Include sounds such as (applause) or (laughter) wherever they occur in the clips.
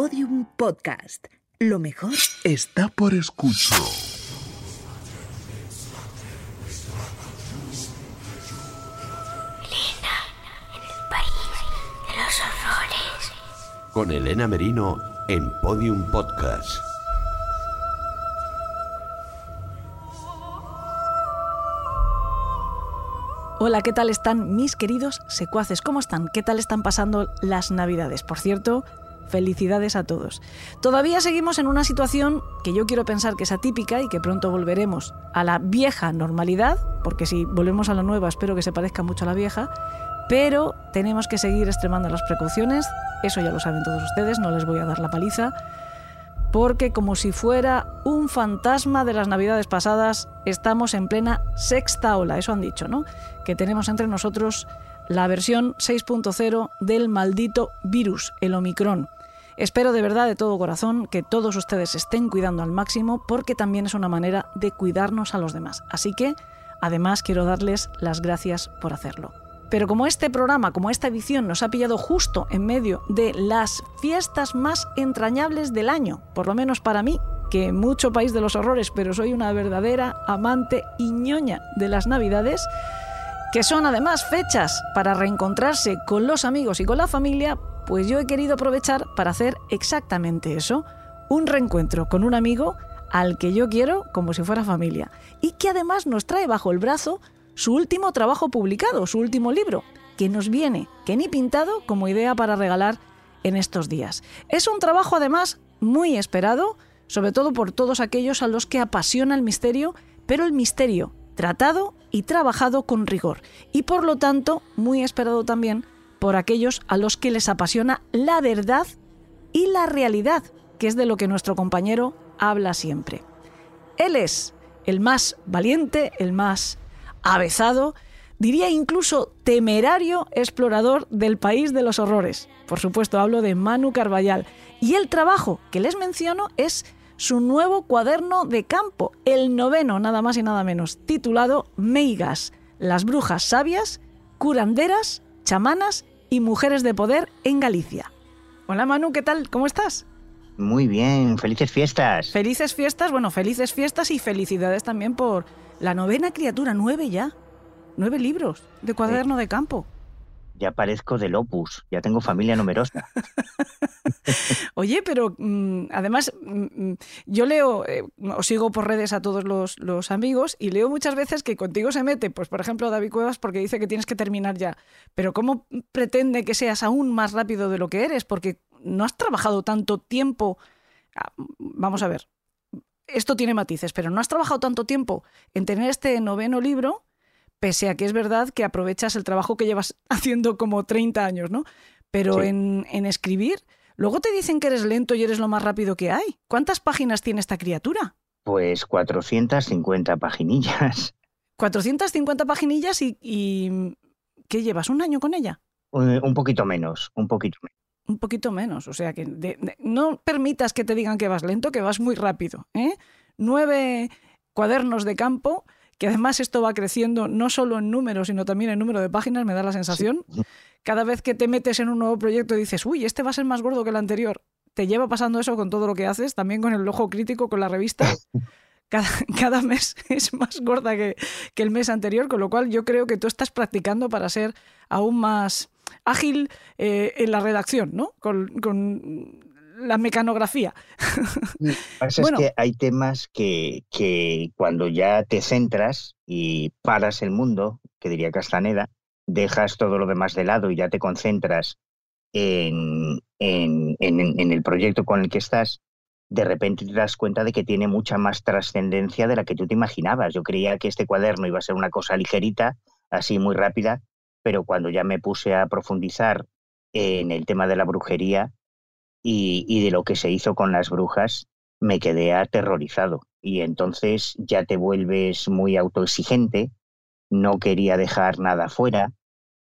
Podium Podcast. Lo mejor está por escuchar. Elena, en el país de los horrores. Con Elena Merino en Podium Podcast. Hola, ¿qué tal están mis queridos secuaces? ¿Cómo están? ¿Qué tal están pasando las navidades? Por cierto, felicidades a todos. Todavía seguimos en una situación que yo quiero pensar que es atípica y que pronto volveremos a la vieja normalidad, porque si volvemos a la nueva espero que se parezca mucho a la vieja, pero tenemos que seguir extremando las precauciones, eso ya lo saben todos ustedes, no les voy a dar la paliza porque como si fuera un fantasma de las navidades pasadas, estamos en plena sexta ola, eso han dicho, ¿no? Que tenemos entre nosotros la versión 6.0 del maldito virus, el Omicron. Espero de verdad, de todo corazón, que todos ustedes estén cuidando al máximo porque también es una manera de cuidarnos a los demás. Así que, además, quiero darles las gracias por hacerlo. Pero como este programa, como esta edición nos ha pillado justo en medio de las fiestas más entrañables del año, por lo menos para mí, que mucho país de los horrores, pero soy una verdadera amante y ñoña de las Navidades, que son además fechas para reencontrarse con los amigos y con la familia, pues yo he querido aprovechar para hacer exactamente eso, un reencuentro con un amigo al que yo quiero como si fuera familia y que además nos trae bajo el brazo su último trabajo publicado, su último libro, que nos viene, que ni pintado, como idea para regalar en estos días. Es un trabajo además muy esperado, sobre todo por todos aquellos a los que apasiona el misterio, pero el misterio tratado y trabajado con rigor, y por lo tanto muy esperado también por aquellos a los que les apasiona la verdad y la realidad, que es de lo que nuestro compañero habla siempre. Él es el más valiente, el más avezado, diría incluso temerario explorador del país de los horrores. Por supuesto, hablo de Manu Carballal. Y el trabajo que les menciono es su nuevo cuaderno de campo, el noveno, nada más y nada menos, titulado Meigas, las brujas sabias, curanderas, chamanas y mujeres de poder en Galicia. Hola Manu, ¿qué tal? ¿Cómo estás? Muy bien, felices fiestas. Felices fiestas, bueno, felices fiestas y felicidades también por la novena criatura, nueve ya. Nueve libros de cuaderno de campo. Ya parezco del opus, ya tengo familia numerosa. (laughs) Oye, pero mm, además mm, mm, yo leo, eh, os sigo por redes a todos los, los, amigos y leo muchas veces que contigo se mete, pues por ejemplo David Cuevas porque dice que tienes que terminar ya. Pero ¿cómo pretende que seas aún más rápido de lo que eres? Porque no has trabajado tanto tiempo. Ah, vamos a ver, esto tiene matices, pero no has trabajado tanto tiempo en tener este noveno libro, pese a que es verdad que aprovechas el trabajo que llevas (laughs) haciendo como 30 años, ¿no? Pero en, escribir, luego te dicen que eres lento y eres lo más rápido que hay. ¿Cuántas páginas tiene esta criatura? Pues 450 paginillas. (laughs) 450 paginillas y, y ¿qué llevas? ¿Un año con ella? Un, un poquito menos, un poquito menos un poquito menos. O sea que no permitas que te digan que vas lento, que vas muy rápido. ¿eh? Nueve cuadernos de campo, que además esto va creciendo no solo en número, sino también en número de páginas, me da la sensación. Cada vez que te metes en un nuevo proyecto dices, uy, este va a ser más gordo que el anterior. Te lleva pasando eso con todo lo que haces, también con el ojo crítico, con la revista. (laughs) Cada, cada, mes (laughs) es más gorda que, que, el mes anterior, con lo cual yo creo que tú estás practicando para ser aún más, ágil eh, en la redacción, ¿no? Con, la mecanografía. Lo que (laughs) pasa es que hay temas que, que, cuando ya te centras y paras el mundo, que diría Castaneda, dejas todo lo demás de lado y ya te concentras en, en, en el proyecto con el que estás, de repente te das cuenta de que tiene mucha más trascendencia de la que tú te imaginabas. Yo creía que este cuaderno iba a ser una cosa ligerita, así muy rápida, pero cuando ya me puse a profundizar en el tema de la brujería y, de lo que se hizo con las brujas, me quedé aterrorizado. Y entonces ya te vuelves muy autoexigente, no quería dejar nada fuera,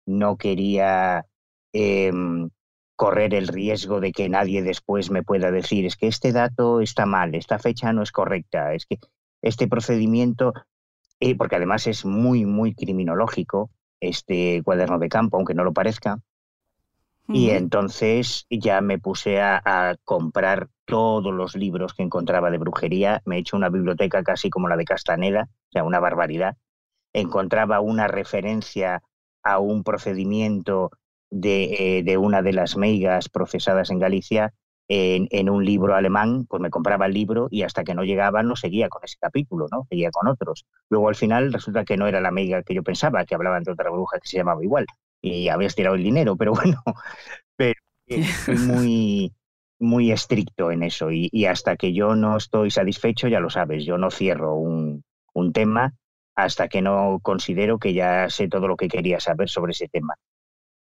no quería em, correr el riesgo de que nadie después me pueda decir, es que este dato está mal, esta fecha no es correcta, es que este procedimiento, eh, porque además es muy, muy criminológico, este cuaderno de campo, aunque no lo parezca. Y entonces ya me puse a, comprar todos los libros que encontraba de brujería. Me he hecho una biblioteca casi como la de Castaneda, o sea, una barbaridad. Encontraba una referencia a un procedimiento de, eh, de una de las meigas procesadas en Galicia en, un libro alemán, pues me compraba el libro y hasta que no llegaba no seguía con ese capítulo, ¿no? Seguía con otros. Luego al final resulta que no era la meiga que yo pensaba, que hablaban de otra bruja que se llamaba igual y habías tirado el dinero, pero bueno, (laughs) pero soy (laughs) muy, muy estricto en eso y, hasta que yo no estoy satisfecho, ya lo sabes, yo no cierro un, un tema hasta que no considero que ya sé todo lo que quería saber sobre ese tema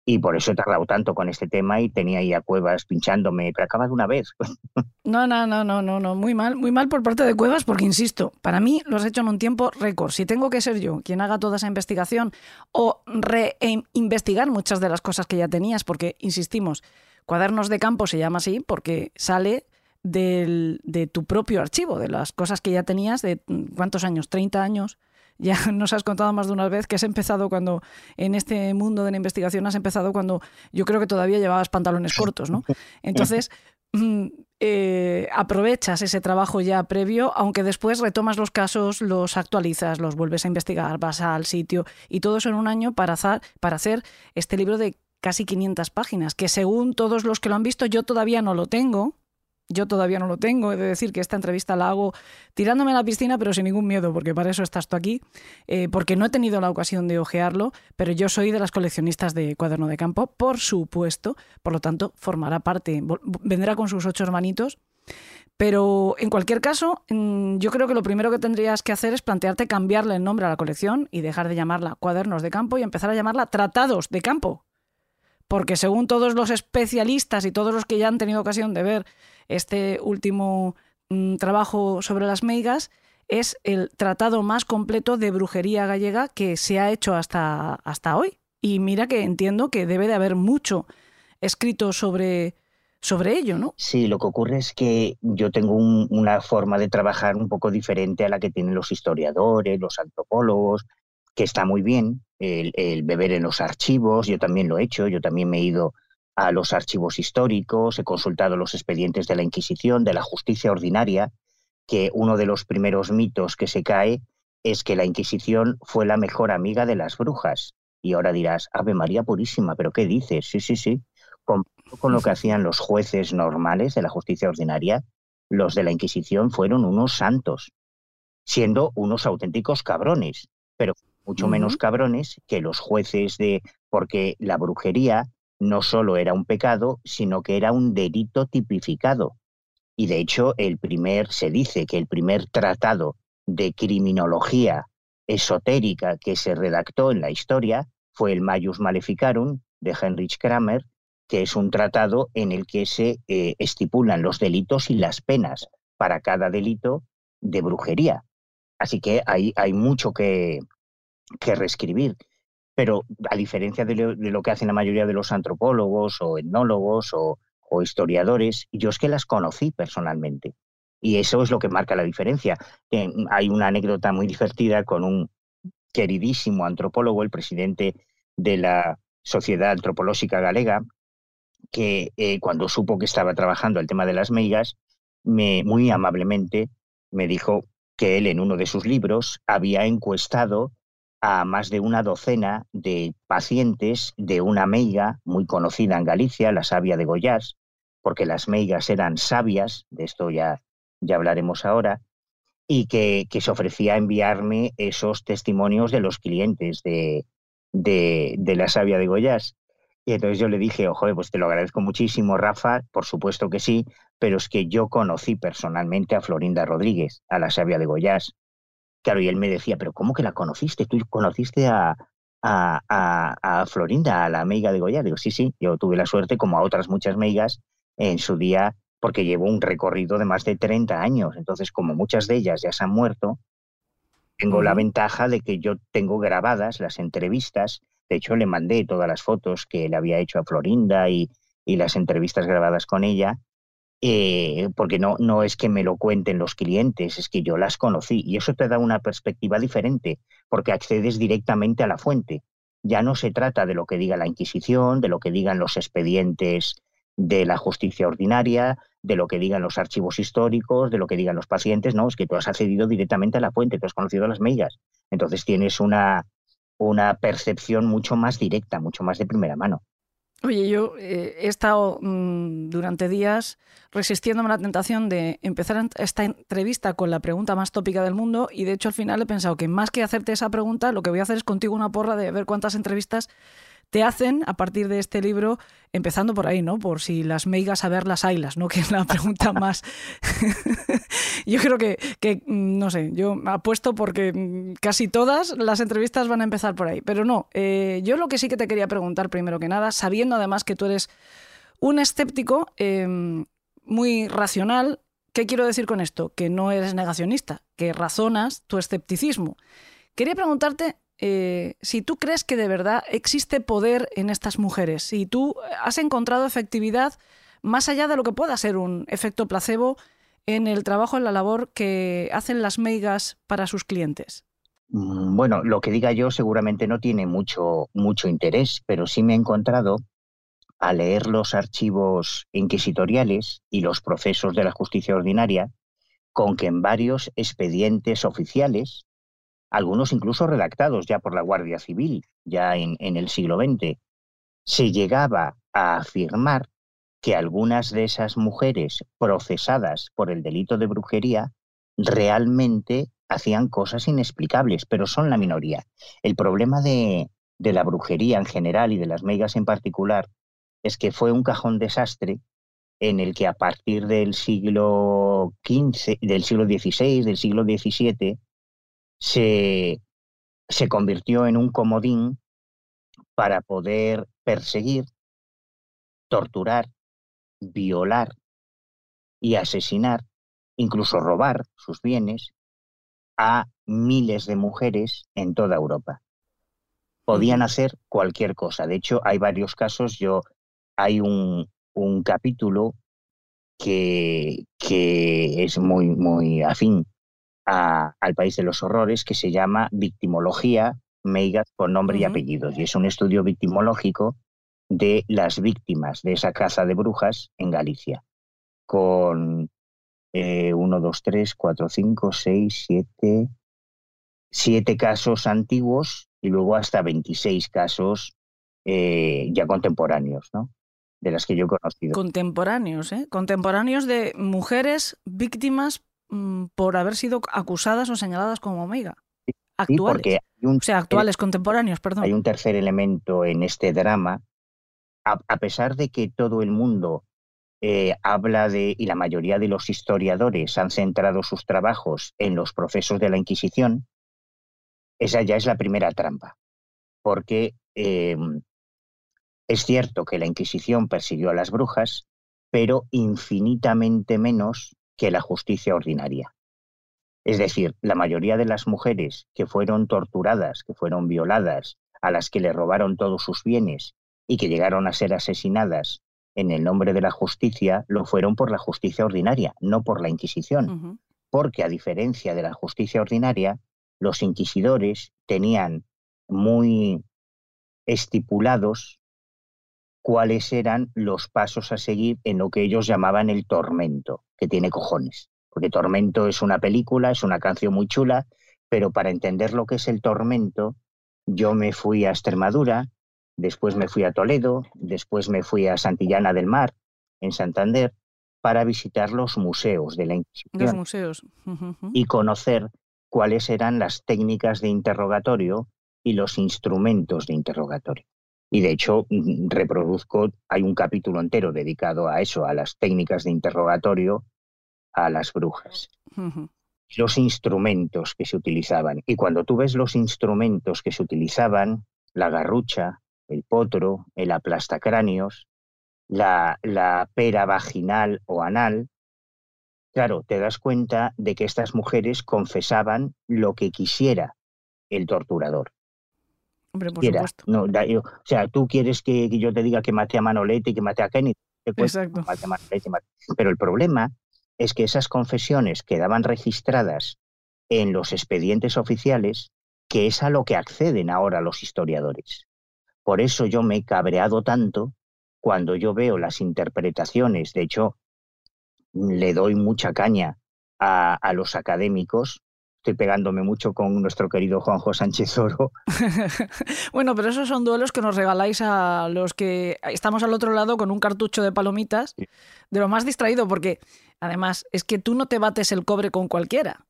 y por eso he tardado tanto con este tema y tenía ahí a Cuevas pinchándome, pero acaba de una vez. (laughs) No, no, no, no, no, no, muy mal, muy mal por parte de Cuevas, porque insisto, para mí lo has hecho en un tiempo récord. Si tengo que ser yo quien haga toda esa investigación o reinvestigar muchas de las cosas que ya tenías, porque insistimos, cuadernos de campo se llama así porque sale del, de tu propio archivo, de las cosas que ya tenías, de cuántos años, 30 años ya (laughs) nos has contado más de una vez que has empezado cuando, en este mundo de la investigación, has empezado cuando yo creo que todavía llevabas pantalones cortos, ¿no? (laughs) Entonces, mm, eh, aprovechas ese trabajo ya previo, aunque después retomas los casos, los actualizas, los vuelves a investigar, vas al sitio y todo eso en un año para hacer, para hacer este libro de casi 500 páginas, que según todos los que lo han visto, yo todavía no lo tengo, yo todavía no lo tengo. He de decir que esta entrevista la hago tirándome a la piscina, pero sin ningún miedo, porque para eso estás tú aquí. Eh, porque no he tenido la ocasión de ojearlo, pero yo soy de las coleccionistas de cuaderno de campo, por supuesto. Por lo tanto, formará parte, vendrá con sus ocho hermanitos. Pero en cualquier caso, mm, yo creo que lo primero que tendrías que hacer es plantearte cambiarle el nombre a la colección y dejar de llamarla cuadernos de campo y empezar a llamarla tratados de campo. Porque según todos los especialistas y todos los que ya han tenido ocasión de ver este último mm, trabajo sobre las meigas es el tratado más completo de brujería gallega que se ha hecho hasta, hasta hoy. Y mira que entiendo que debe de haber mucho escrito sobre, sobre ello, ¿no? Sí, lo que ocurre es que yo tengo una forma de trabajar un poco diferente a la que tienen los historiadores, los antropólogos, que está muy bien, el, el, beber en los archivos, yo también lo he hecho, yo también me he ido a los archivos históricos, he consultado los expedientes de la Inquisición, de la justicia ordinaria, que uno de los primeros mitos que se cae es que la Inquisición fue la mejor amiga de las brujas. Y ahora dirás, Ave María Purísima, ¿pero qué dices? Sí, sí, sí. Con, con lo que hacían los jueces normales de la justicia ordinaria, los de la Inquisición fueron unos santos, siendo unos auténticos cabrones, pero mucho menos cabrones que los jueces de... porque la brujería no solo era un pecado, sino que era un delito tipificado. Y de hecho, el primer, se dice que el primer tratado de criminología esotérica que se redactó en la historia fue el Maius Maleficarum de Heinrich Kramer, que es un tratado en el que se eh, estipulan los delitos y las penas para cada delito de brujería. Así que hay, hay mucho que, que reescribir. Pero a diferencia de lo, que hacen la mayoría de los antropólogos o etnólogos o, historiadores, yo es que las conocí personalmente. Y eso es lo que marca la diferencia. hay una anécdota muy divertida con un queridísimo antropólogo, el presidente de la Sociedad Antropológica Galega, que eh, cuando supo que estaba trabajando el tema de las meigas, me, muy amablemente me dijo que él en uno de sus libros había encuestado a más de una docena de pacientes de una meiga muy conocida en Galicia, la savia de Goyás, porque las meigas eran sabias, de esto ya, ya hablaremos ahora, y que, se ofrecía a enviarme esos testimonios de los clientes de, de, de la savia de Goyás. Y entonces yo le dije, ojo, pues te lo agradezco muchísimo, Rafa, por supuesto que sí, pero es que yo conocí personalmente a Florinda Rodríguez, a la savia de Goyás, Claro, y él me decía, pero ¿cómo que la conociste? ¿Tú conociste a, a, Florinda, a la meiga de Goya? Digo, sí, sí, yo tuve la suerte, como a otras muchas meigas, en su día, porque llevo un recorrido de más de 30 años. Entonces, como muchas de ellas ya se han muerto, tengo la ventaja de que yo tengo grabadas las entrevistas. De hecho, le mandé todas las fotos que le había hecho a Florinda y, y las entrevistas grabadas con ella. Eh, porque no, no es que me lo cuenten los clientes, es que yo las conocí y eso te da una perspectiva diferente porque accedes directamente a la fuente. ya no se trata de lo que diga la Inquisición, de lo que digan los expedientes de la justicia ordinaria, de lo que digan los archivos históricos, de lo que digan los pacientes, no, es que tú has accedido directamente a la fuente, tú has conocido las meigas. Entonces tienes una, una percepción mucho más directa, mucho más de primera mano. Oye, yo eh, he estado mm, durante días resistiéndome a la tentación de empezar esta entrevista con la pregunta más tópica del mundo y de hecho al final he pensado que más que hacerte esa pregunta, lo que voy a hacer es contigo una porra de ver cuántas entrevistas te hacen a partir de este libro, empezando por ahí, ¿no? Por si las meigas a ver las ailas, ¿no? (laughs) Que es la pregunta (laughs) más. (laughs) yo creo que, que, mm, no sé, yo apuesto porque mm, casi todas las entrevistas van a empezar por ahí. Pero no, eh, yo lo que sí que te quería preguntar primero que nada, sabiendo además que tú eres un escéptico em, muy racional, ¿qué quiero decir con esto? Que no eres negacionista, que razonas tu escepticismo. Quería preguntarte eh, si tú crees que de verdad existe poder en estas mujeres, si tú has encontrado efectividad más allá de lo que pueda ser un efecto placebo en el trabajo, en la labor que hacen las meigas para sus clientes. Mm, bueno, lo que diga yo seguramente no tiene mucho, mucho interés, pero sí me he encontrado a leer los archivos inquisitoriales y los procesos de la justicia ordinaria con que en varios expedientes oficiales algunos incluso redactados ya por la Guardia Civil, ya en, el siglo XX, se llegaba a afirmar que algunas de esas mujeres procesadas por el delito de brujería realmente hacían cosas inexplicables, pero son la minoría. El problema de, de la brujería en general y de las meigas en particular es que fue un cajón desastre en el que a partir del siglo XV, del siglo XVI, del siglo XVII, se, se convirtió en un comodín para poder perseguir, torturar, violar y asesinar, incluso robar sus bienes a miles de mujeres en toda Europa. Podían hacer cualquier cosa. De hecho, hay varios casos. Yo hay un, un capítulo que, que, es muy, muy afín al país de los horrores que se llama Victimología Meigas con nombre y apellidos. Y es un estudio victimológico de las víctimas de esa caza de brujas en Galicia, con eh, 1, 2, 3, 4, 5, 6, 7, 7 casos antiguos y luego hasta 26 casos eh, ya contemporáneos, ¿no? De las que yo he conocido. Contemporáneos, ¿eh? Contemporáneos de mujeres víctimas Mm, por haber sido acusadas o señaladas como omega. Actuales. o sea, actuales, contemporáneos, perdón. Hay un tercer elemento en este drama. A, pesar de que todo el mundo eh, habla de, y la mayoría de los historiadores han centrado sus trabajos en los procesos de la Inquisición, esa ya es la primera trampa. Porque eh, es cierto que la Inquisición persiguió a las brujas, pero infinitamente menos que la justicia ordinaria. Es decir, la mayoría de las mujeres que fueron torturadas, que fueron violadas, a las que le robaron todos sus bienes y que llegaron a ser asesinadas en el nombre de la justicia, lo fueron por la justicia ordinaria, no por la Inquisición. Porque a diferencia de la justicia ordinaria, los inquisidores tenían muy estipulados cuáles eran los pasos a seguir en lo que ellos llamaban el tormento que tiene cojones. Porque Tormento es una película, es una canción muy chula, pero para entender lo que es el tormento, yo me fui a Extremadura, después me fui a Toledo, después me fui a Santillana del Mar, en Santander, para visitar los museos de la Inquisición. Los museos. Y conocer cuáles eran las técnicas de interrogatorio y los instrumentos de interrogatorio. Y de hecho, mm, reproduzco, hay un capítulo entero dedicado a eso, a las técnicas de interrogatorio a las brujas. Los instrumentos que se utilizaban. Y cuando tú ves los instrumentos que se utilizaban, la garrucha, el potro, el aplastacráneos, la, la pera vaginal o anal, claro, te das cuenta de que estas mujeres confesaban lo que quisiera el torturador. Hombre, por supuesto. No, o sea, tú quieres que, yo te diga que mate a Manolete y que mate a Kenny. Exacto. Pero el problema es que esas confesiones quedaban registradas en los expedientes oficiales, que es a lo que acceden ahora los historiadores. Por eso yo me he cabreado tanto cuando yo veo las interpretaciones. De hecho, le doy mucha caña a, a los académicos estoy pegándome mucho con nuestro querido Juanjo Sánchez Oro. (laughs) bueno, pero esos son duelos que nos regaláis a los que estamos al otro lado con un cartucho de palomitas, de lo más distraído, porque además es que tú no te bates el cobre con cualquiera.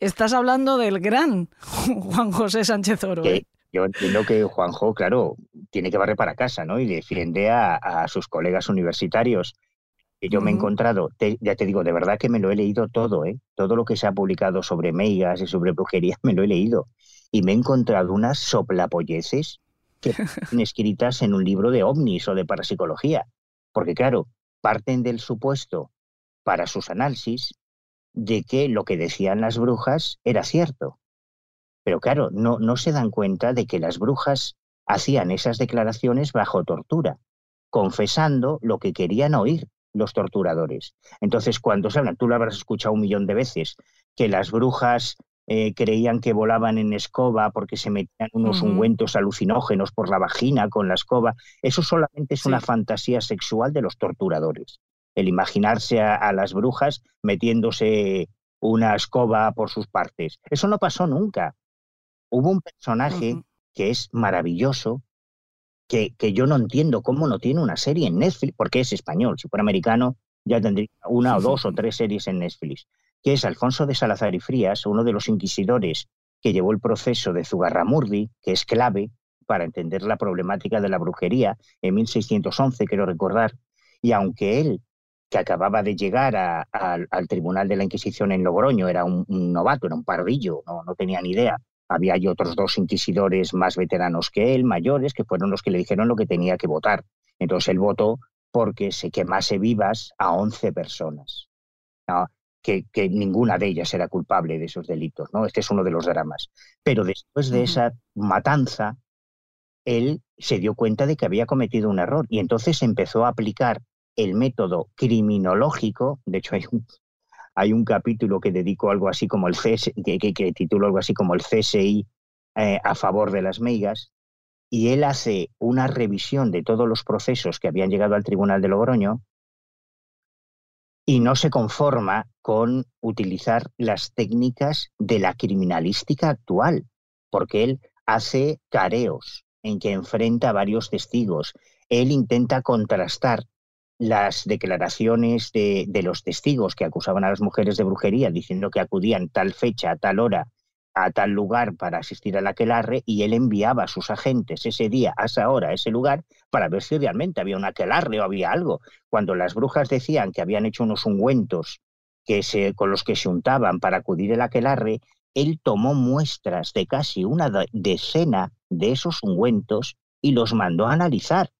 Estás hablando del gran (laughs) Juan José Sánchez Oro. ¿eh? Yo entiendo que Juanjo, claro, tiene que barrer para casa, ¿no? Y defiende a sus colegas universitarios que yo me he encontrado, ya te digo, de verdad que me lo he leído todo, ¿eh? todo lo que se ha publicado sobre meigas y sobre brujería, (laughs) me lo he leído. Y me he encontrado unas soplapolleces que (laughs) están escritas en un libro de ovnis o de parapsicología. Porque claro, parten del supuesto para sus análisis de que lo que decían las brujas era cierto. Pero claro, no, no se dan cuenta de que las brujas hacían esas declaraciones bajo tortura, confesando lo que querían oír los torturadores. Entonces, cuando se hablan, tú lo habrás escuchado un millón de veces, que las brujas eh, creían que volaban en escoba porque se metían unos ungüentos alucinógenos por la vagina con la escoba. Eso solamente es una fantasía sexual de los torturadores. El imaginarse a, las brujas metiéndose una escoba por sus partes. Eso no pasó nunca. Hubo un personaje que es maravilloso, que, yo no entiendo cómo no tiene una serie en Netflix, porque es español. Si fuera americano, ya tendría una o dos o tres series en Netflix, que es Alfonso de Salazar y Frías, uno de los inquisidores que llevó el proceso de Zugarramurdi, que es clave para entender la problemática de la brujería en 1611, quiero recordar, y aunque él, que acababa de llegar al Tribunal de la Inquisición en Logroño, era un, novato, era un pardillo, no, no tenía ni idea, había otros dos inquisidores más veteranos que él, mayores, que fueron los que le dijeron lo que tenía que votar. Entonces él votó porque se quemase vivas a 11 personas, que, ninguna de ellas era culpable de esos delitos. ¿no? Este es uno de los dramas. Pero después de esa matanza, él se dio cuenta de que había cometido un error y entonces empezó a aplicar el método criminológico, de hecho hay un, hay un capítulo que dedico algo así como el CSI, que, titulo algo así como el CSI eh, a favor de las meigas, y él hace una revisión de todos los procesos que habían llegado al Tribunal de Logroño y no se conforma con utilizar las técnicas de la criminalística actual, porque él hace careos en que enfrenta a varios testigos. Él intenta contrastar las declaraciones de, los testigos que acusaban a las mujeres de brujería, diciendo que acudían tal fecha, a tal hora, a tal lugar para asistir al aquelarre, y él enviaba a sus agentes ese día, a esa hora, a ese lugar, para ver si realmente había un aquelarre o había algo. Cuando las brujas decían que habían hecho unos ungüentos que se, con los que se untaban para acudir al aquelarre, él tomó muestras de casi una decena de esos ungüentos y los mandó a analizar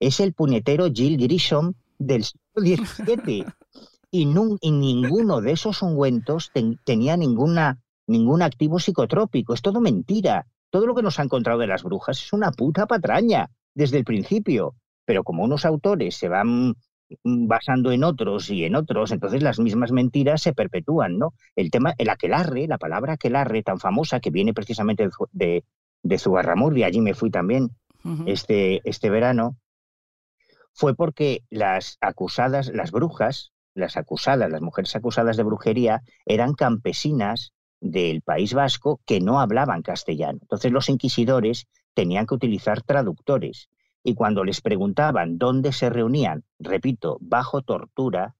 es el puñetero Jill Grisham del siglo XVII. y, ninguno de esos ungüentos tenía ninguna, ningún activo psicotrópico. Es todo mentira. Todo lo que nos ha encontrado de las brujas es una puta patraña desde el principio. Pero como unos autores se van basando en otros y en otros, entonces las mismas mentiras se perpetúan, ¿no? El tema, el aquelarre, la palabra aquelarre tan famosa que viene precisamente de, de, Zugarramurdi, allí me fui también este, este verano, fue porque las acusadas, las brujas, las acusadas, las mujeres acusadas de brujería, eran campesinas del País Vasco que no hablaban castellano. Entonces los inquisidores tenían que utilizar traductores. Y cuando les preguntaban dónde se reunían, repito, bajo tortura,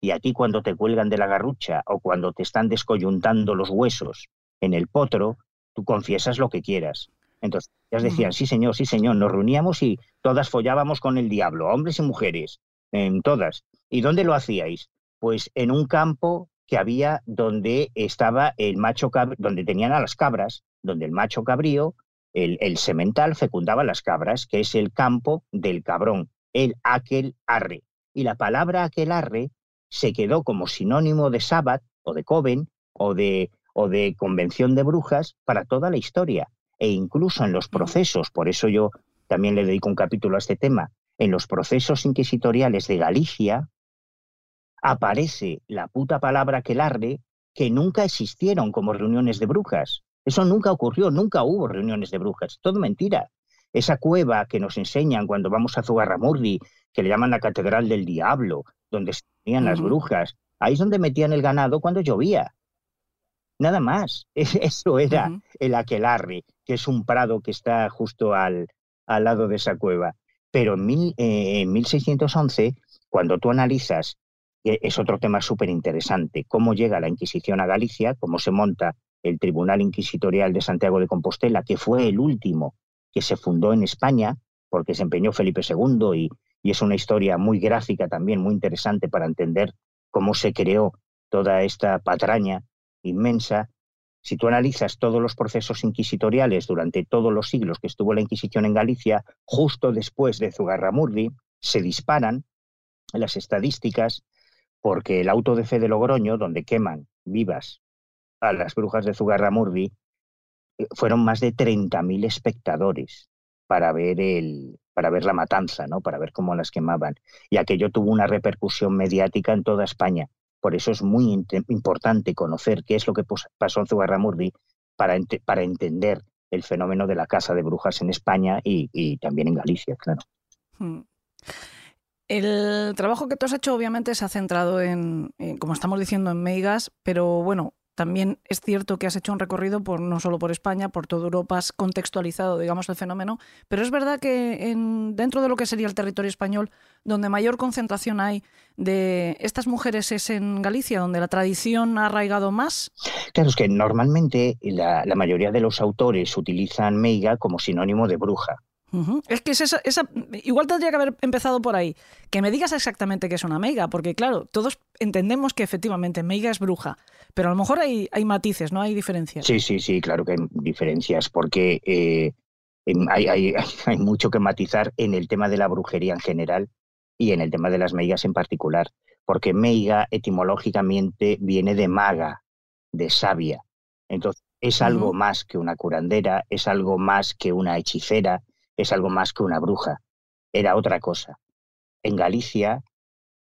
y aquí cuando te cuelgan de la garrucha o cuando te están descoyuntando los huesos en el potro, tú confiesas lo que quieras. Entonces, ellas decían, sí señor, sí señor, nos reuníamos y todas follábamos con el diablo, hombres y mujeres, en todas. ¿Y dónde lo hacíais? Pues en un campo que había donde estaba el macho donde tenían a las cabras, donde el macho cabrío, el, el semental fecundaba las cabras, que es el campo del cabrón, el aquel arre. Y la palabra aquel arre se quedó como sinónimo de sábado o de coven o de, o de convención de brujas para toda la historia e incluso en los procesos, por eso yo también le dedico un capítulo a este tema, en los procesos inquisitoriales de Galicia, aparece la puta palabra que larde que nunca existieron como reuniones de brujas. Eso nunca ocurrió, nunca hubo reuniones de brujas, todo mentira. esa cueva que nos enseñan cuando vamos a Zugarramurdi, que le llaman la Catedral del Diablo, donde se tenían las brujas, ahí es donde metían el ganado cuando llovía. Nada más. (laughs) Eso era el aquelarre, que es un prado que está justo al, al lado de esa cueva. Pero en, mil, eh, en 1611, cuando tú analizas, es otro tema súper interesante, cómo llega la Inquisición a Galicia, cómo se monta el Tribunal Inquisitorial de Santiago de Compostela, que fue el último que se fundó en España, porque se empeñó Felipe II y, y es una historia muy gráfica también, muy interesante para entender cómo se creó toda esta patraña inmensa. Si tú analizas todos los procesos inquisitoriales durante todos los siglos que estuvo la Inquisición en Galicia, justo después de Zugarramurdi, se disparan las estadísticas porque el auto de fe de Logroño, donde queman vivas a las brujas de Zugarramurdi, fueron más de 30.000 espectadores para ver, el, para ver la matanza, ¿no? para ver cómo las quemaban. Y aquello tuvo una repercusión mediática en toda España. Por eso es muy importante conocer qué es lo que pasó en Zugarramurdi para, para entender el fenómeno de la caza de brujas en España y, también en Galicia, claro. Hmm. El trabajo que tú has hecho obviamente se ha centrado en, como estamos diciendo, en Meigas, pero bueno, también es cierto que has hecho un recorrido por no solo por España, por toda Europa, has contextualizado, digamos, el fenómeno, pero es verdad que en, dentro de lo que sería el territorio español, donde mayor concentración hay de estas mujeres es en Galicia, donde la tradición ha arraigado más. Claro, es que normalmente la, mayoría de los autores utilizan meiga como sinónimo de bruja. Es que es esa, igual tendría que haber empezado por ahí. Que me digas exactamente qué es una meiga, porque claro, todos entendemos que efectivamente meiga es bruja, pero a lo mejor hay, hay matices, ¿no? Hay diferencias. Sí, sí, sí, claro que hay diferencias, porque eh, hay, hay, (laughs) hay, mucho que matizar en el tema de la brujería en general y en el tema de las meigas en particular, porque meiga etimológicamente viene de maga, de sabia. Entonces, es algo más que una curandera, es algo más que una hechicera, es algo más que una bruja, era otra cosa. En Galicia,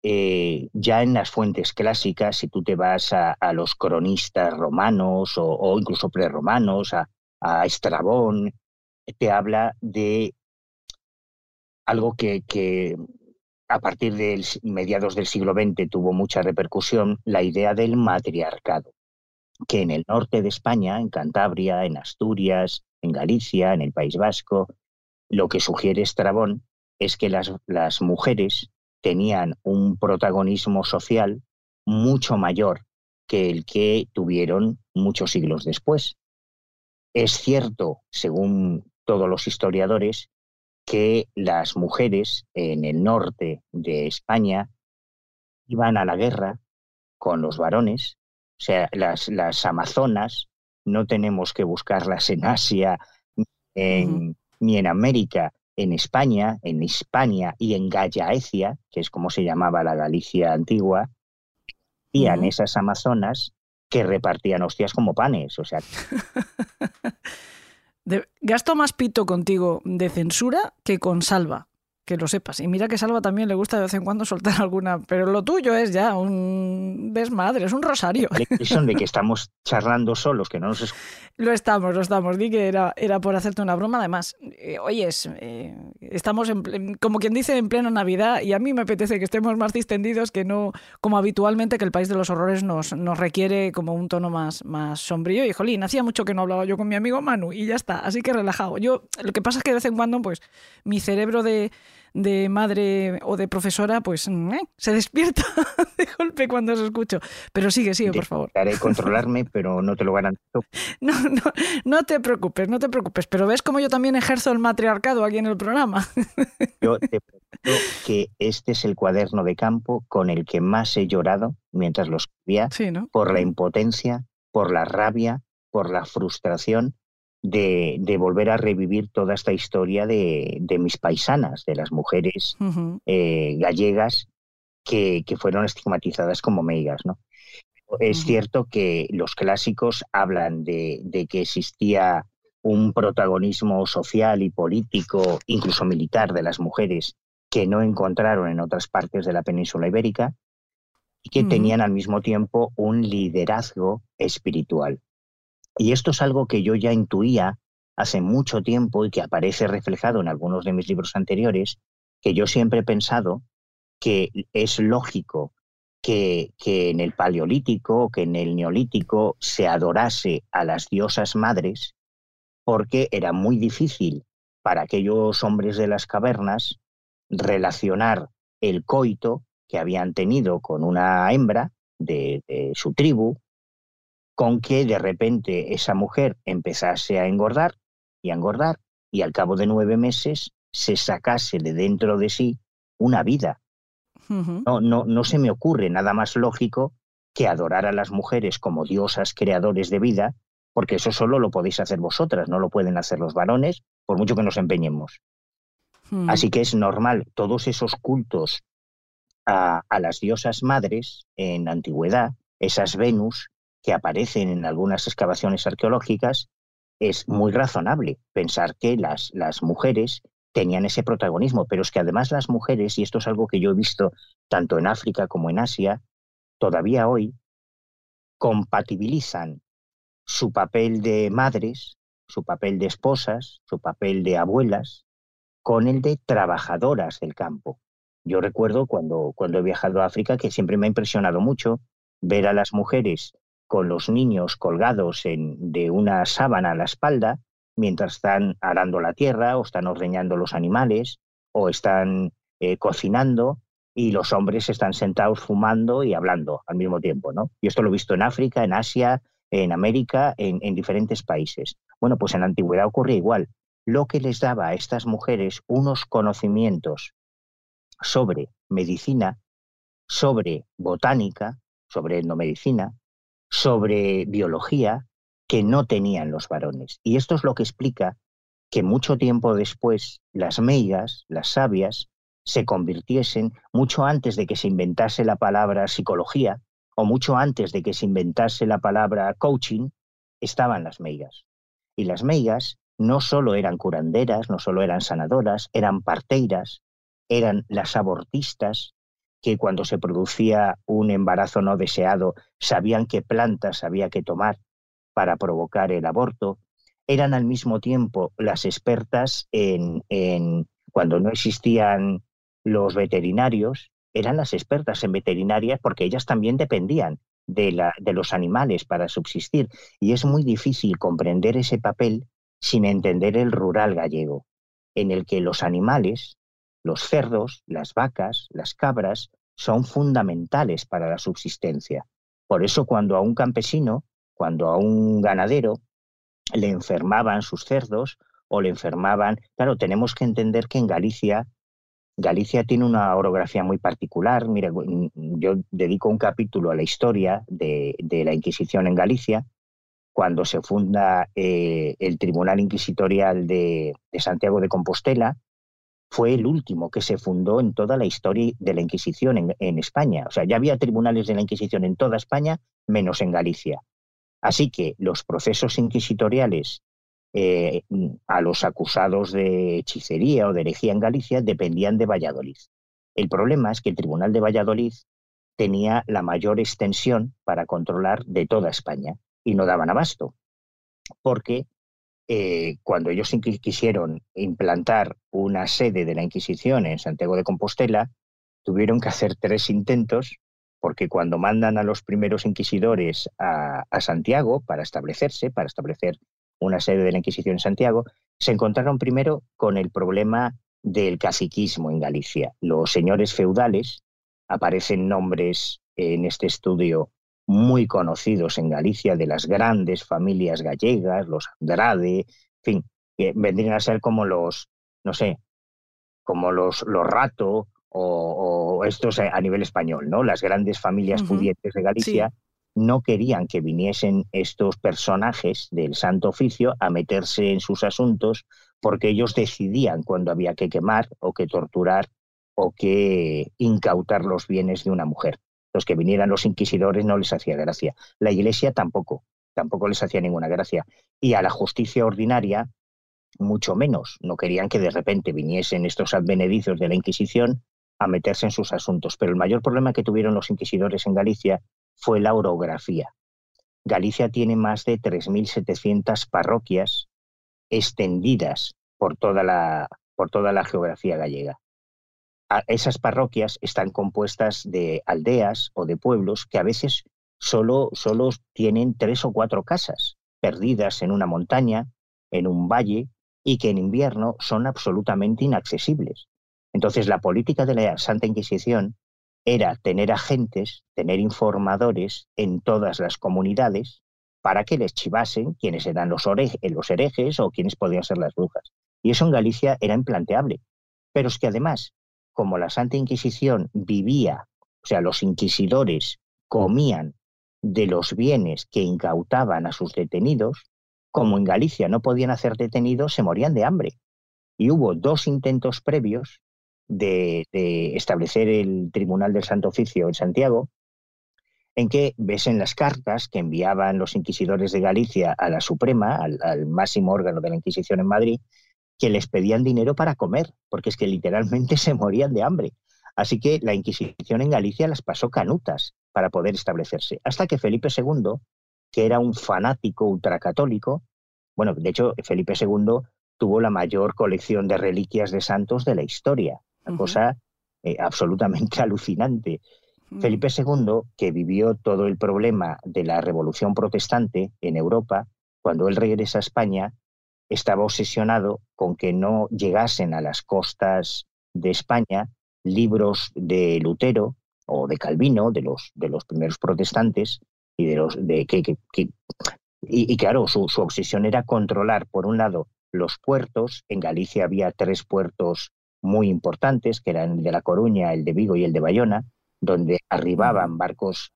eh, ya en las fuentes clásicas, si tú te vas a, los cronistas romanos o, incluso preromanos, a, a Estrabón, te habla de algo que, que, a partir de mediados del siglo XX tuvo mucha repercusión, la idea del matriarcado, que en el norte de España, en Cantabria, en Asturias, en Galicia, en el País Vasco, lo que sugiere Estrabón es que las, las mujeres tenían un protagonismo social mucho mayor que el que tuvieron muchos siglos después. Es cierto, según todos los historiadores, que las mujeres en el norte de España iban a la guerra con los varones, o sea, las, las amazonas, no tenemos que buscarlas en Asia, en, ni en América, en España, en Hispania y en Gallaecia, que es como se llamaba la Galicia antigua, habían esas amazonas que repartían hostias como panes. O sea. (laughs) gasto más pito contigo de censura que con salva que lo sepas. Y mira que Salva también le gusta de vez en cuando soltar alguna, pero lo tuyo es ya un desmadre, es un rosario. La (laughs) impresión de que estamos charlando solos, que no nos Lo estamos, lo estamos. Di que era, era por hacerte una broma. Además, eh, oyes, eh, estamos en, como quien dice en pleno Navidad y a mí me apetece que estemos más distendidos que no como habitualmente que el país de los horrores nos, nos requiere como un tono más, más sombrío. Y jolín, hacía mucho que no hablaba yo con mi amigo Manu y ya está, así que relajado. Yo, lo que pasa es que de vez en cuando, pues, mi cerebro de de madre o de profesora, pues mm, eh, se despierta (laughs) de golpe cuando os escucho. Pero sigue, sigue, por favor. Haré controlarme, (laughs) pero no te lo garantizo. No, no, no te preocupes, no te preocupes. Pero ves como yo también ejerzo el matriarcado aquí en el programa. (laughs) Yo te pregunto que este es el cuaderno de campo con el que más he llorado mientras lo escribía, por la impotencia, por la rabia, por la frustración de, volver a revivir toda esta historia de, mis paisanas, de las mujeres eh, gallegas que, fueron estigmatizadas como meigas. ¿no? Es cierto que los clásicos hablan de, que existía un protagonismo social y político, incluso militar, de las mujeres que no encontraron en otras partes de la península ibérica y que tenían al mismo tiempo un liderazgo espiritual. Y esto es algo que yo ya intuía hace mucho tiempo y que aparece reflejado en algunos de mis libros anteriores, que yo siempre he pensado que es lógico que, en el paleolítico, que en el neolítico se adorase a las diosas madres, porque era muy difícil para aquellos hombres de las cavernas relacionar el coito que habían tenido con una hembra de, su tribu, con que de repente esa mujer empezase a engordar y a engordar y al cabo de nueve meses se sacase de dentro de sí una vida. no, no, no se me ocurre nada más lógico que adorar a las mujeres como diosas creadores de vida, porque eso solo lo podéis hacer vosotras, no lo pueden hacer los varones, por mucho que nos empeñemos. Así que es normal, todos esos cultos a, las diosas madres en antigüedad, esas Venus que aparecen en algunas excavaciones arqueológicas, es muy razonable pensar que las, las mujeres tenían ese protagonismo, pero es que además las mujeres, y esto es algo que yo he visto tanto en África como en Asia, todavía hoy compatibilizan su papel de madres, su papel de esposas, su papel de abuelas, con el de trabajadoras del campo. Yo recuerdo cuando, cuando he viajado a África que siempre me ha impresionado mucho ver a las mujeres con los niños colgados de una sábana a la espalda mientras están arando la tierra o están ordeñando los animales o están eh, cocinando y los hombres están sentados fumando y hablando al mismo tiempo, ¿no? Y esto lo he visto en África, en Asia, en América, en, en diferentes países. Bueno, pues en la antigüedad ocurría igual. Lo que les daba a estas mujeres unos conocimientos sobre medicina, sobre botánica, sobre endomedicina, sobre biología, que no tenían los varones. Y esto es lo que explica que mucho tiempo después las meigas, las sabias, se convirtiesen, mucho antes de que se inventase la palabra psicología, o mucho antes de que se inventase la palabra coaching, estaban las meigas. Y las meigas no solo eran curanderas, no solo eran sanadoras, eran parteiras, eran las abortistas, que cuando se producía un embarazo no deseado sabían qué plantas había que tomar para provocar el aborto, eran al mismo tiempo las expertas en, cuando no existían los veterinarios, eran las expertas en veterinarias porque ellas también dependían de, la, de los animales para subsistir. Y es muy difícil comprender ese papel sin entender el rural gallego, en el que los animales los cerdos, las vacas, las cabras son fundamentales para la subsistencia. Por eso cuando a un campesino, cuando a un ganadero le enfermaban sus cerdos o le enfermaban, claro, tenemos que entender que en Galicia Galicia tiene una orografía muy particular. Mira, yo dedico un capítulo a la historia de, la Inquisición en Galicia, cuando se funda eh, el Tribunal Inquisitorial de, Santiago de Compostela, fue el último que se fundó en toda la historia de la Inquisición en, España. O sea, ya había tribunales de la Inquisición en toda España, menos en Galicia. Así que los procesos inquisitoriales eh, a los acusados de hechicería o de herejía en Galicia dependían de Valladolid. El problema es que el Tribunal de Valladolid tenía la mayor extensión para controlar de toda España y no daban abasto, porque eh, cuando ellos quisieron implantar una sede de la Inquisición en Santiago de Compostela, tuvieron que hacer tres intentos, porque cuando mandan a los primeros inquisidores a, Santiago para establecerse, para establecer una sede de la Inquisición en Santiago, se encontraron primero con el problema del caciquismo en Galicia. Los señores feudales, aparecen nombres en este estudio muy conocidos en Galicia de las grandes familias gallegas, los Andrade, en fin, que vendrían a ser como los, no sé, como los, los Rato o, estos a nivel español, ¿no? Las grandes familias pudientes de Galicia no querían que viniesen estos personajes del Santo Oficio a meterse en sus asuntos porque ellos decidían cuándo había que quemar o que torturar o que incautar los bienes de una mujer los que vinieran los inquisidores no les hacía gracia. La Iglesia tampoco, tampoco les hacía ninguna gracia. Y a la justicia ordinaria, mucho menos. No querían que de repente viniesen estos advenedizos de la Inquisición a meterse en sus asuntos. Pero el mayor problema que tuvieron los inquisidores en Galicia fue la orografía. Galicia tiene más de 3.700 parroquias extendidas por toda la, por toda la geografía gallega. Esas parroquias están compuestas de aldeas o de pueblos que a veces solo, solo tienen tres o cuatro casas, perdidas en una montaña, en un valle, y que en invierno son absolutamente inaccesibles. Entonces, la política de la Santa Inquisición era tener agentes, tener informadores en todas las comunidades para que les chivasen quiénes eran los, los herejes o quiénes podían ser las brujas. Y eso en Galicia era implanteable. Pero es que además, como la Santa Inquisición vivía, o sea, los inquisidores comían de los bienes que incautaban a sus detenidos, como en Galicia no podían hacer detenidos, se morían de hambre. Y hubo dos intentos previos de, establecer el Tribunal del Santo Oficio en Santiago, en que ves en las cartas que enviaban los inquisidores de Galicia a la Suprema, al, máximo órgano de la Inquisición en Madrid, que les pedían dinero para comer, porque es que literalmente (laughs) se morían de hambre. Así que la Inquisición en Galicia las pasó canutas para poder establecerse, hasta que Felipe II, que era un fanático ultracatólico, bueno, de hecho Felipe II tuvo la mayor colección de reliquias de santos de la historia, una cosa eh, absolutamente (laughs) alucinante. Mm. Felipe II, que vivió todo el problema de la revolución protestante en Europa, cuando él regresa a España, estaba obsesionado con que no llegasen a las costas de España libros de Lutero o de Calvino, de los, de los primeros protestantes, y de los de que, y, claro, su, su, obsesión era controlar, por un lado, los puertos. En Galicia había tres puertos muy importantes, que eran el de La Coruña, el de Vigo y el de Bayona, donde arribaban barcos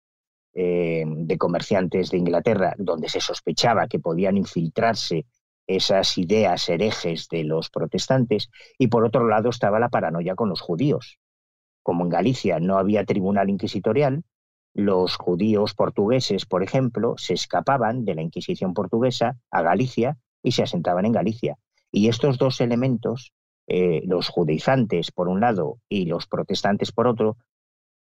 eh, de comerciantes de Inglaterra, donde se sospechaba que podían infiltrarse esas ideas herejes de los protestantes, y por otro lado estaba la paranoia con los judíos. Como en Galicia no había tribunal inquisitorial, los judíos portugueses, por ejemplo, se escapaban de la Inquisición portuguesa a Galicia y se asentaban en Galicia. Y estos dos elementos, eh, los judaizantes por un lado y los protestantes por otro,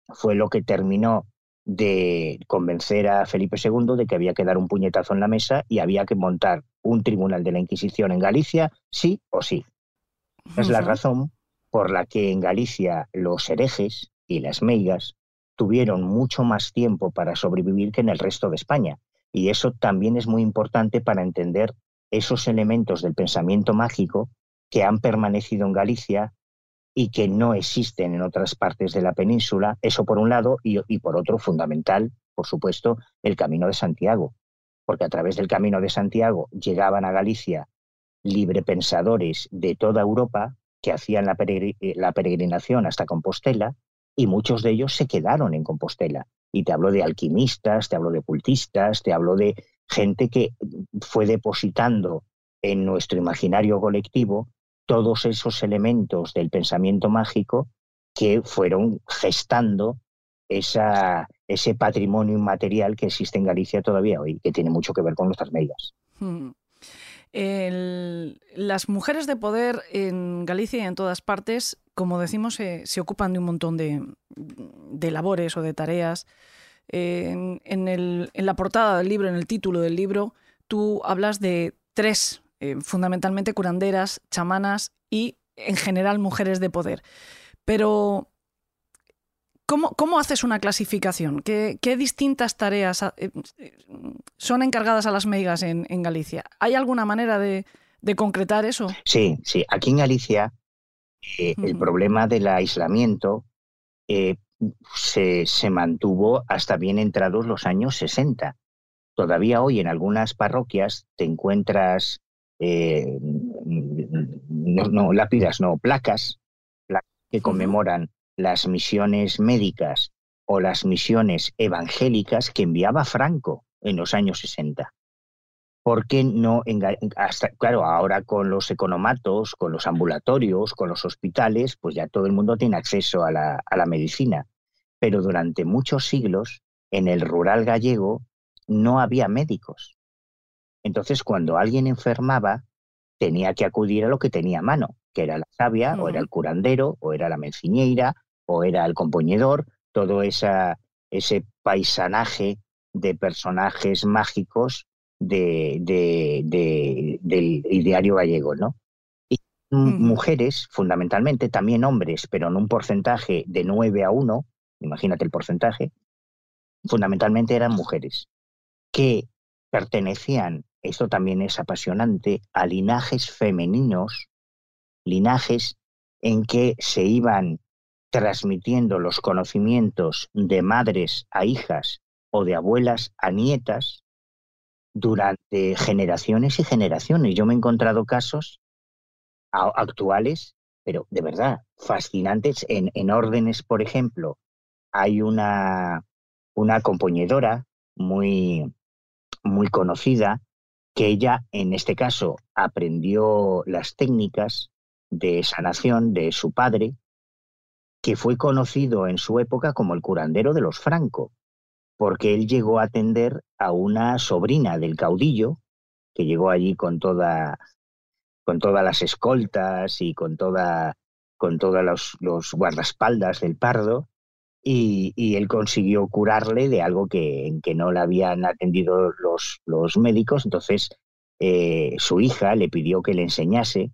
fue lo que terminó de convencer a Felipe II de que había que dar un puñetazo en la mesa y había que montar un tribunal de la Inquisición en Galicia, sí o sí. Es la razón por la que en Galicia los herejes y las meigas tuvieron mucho más tiempo para sobrevivir que en el resto de España. Y eso también es muy importante para entender esos elementos del pensamiento mágico que han permanecido en Galicia y que no existen en otras partes de la península, eso por un lado, y, por otro, fundamental, por supuesto, el Camino de Santiago, porque a través del Camino de Santiago llegaban a Galicia librepensadores de toda Europa que hacían la, la peregrinación hasta Compostela y muchos de ellos se quedaron en Compostela. Y te hablo de alquimistas, te hablo de cultistas, te hablo de gente que fue depositando en nuestro imaginario colectivo todos esos elementos del pensamiento mágico que fueron gestando ese patrimonio inmaterial que existe en Galicia todavía hoy, que tiene mucho que ver con nuestras medias. Hmm las mujeres de poder en Galicia y en todas partes, como decimos, se ocupan de un montón de, labores o de tareas. En, la portada del libro, en el título del libro, tú hablas de tres, eh, fundamentalmente curanderas, chamanas y, en general, mujeres de poder. Pero ¿Cómo, haces una clasificación? ¿Qué, distintas tareas eh, son encargadas a las meigas en, Galicia? ¿Hay alguna manera de, concretar eso? Sí, sí. Aquí en Galicia eh, el problema del aislamiento eh, se, mantuvo hasta bien entrados los años 60. Todavía hoy en algunas parroquias te encuentras, no, lápidas, no, placas, que conmemoran las misiones médicas o las misiones evangélicas que enviaba Franco en los años 60. ¿Por qué no, hasta, claro, ahora con los economatos, con los ambulatorios, con los hospitales, pues ya todo el mundo tiene acceso a la, a la medicina. Pero durante muchos siglos, en el rural gallego, no había médicos. Entonces, cuando alguien enfermaba, tenía que acudir a lo que tenía a mano, que era la savia, o era el curandero, o era la menciñeira, o era el componedor, todo esa, ese paisanaje de personajes mágicos de, del ideario gallego, ¿no? Y mujeres, fundamentalmente, también hombres, pero en un porcentaje de 9 a 1, imagínate el porcentaje, fundamentalmente eran mujeres, que pertenecían, esto también es apasionante, a linajes femeninos, linajes en que se iban transmitiendo los conocimientos de madres a hijas o de abuelas a nietas durante generaciones y generaciones. Yo me he encontrado casos actuales, pero de verdad, fascinantes en, en órdenes, por ejemplo. Hay una, una compañedora muy, muy conocida que ella, en este caso, aprendió las técnicas de sanación de su padre, que fue conocido en su época como el curandero de los Franco, porque él llegó a atender a una sobrina del caudillo, que llegó allí con toda con todas las escoltas y con toda con todos los, los guardaespaldas del pardo, y, él consiguió curarle de algo que, que no le habían atendido los, los médicos. Entonces, eh, su hija le pidió que le enseñase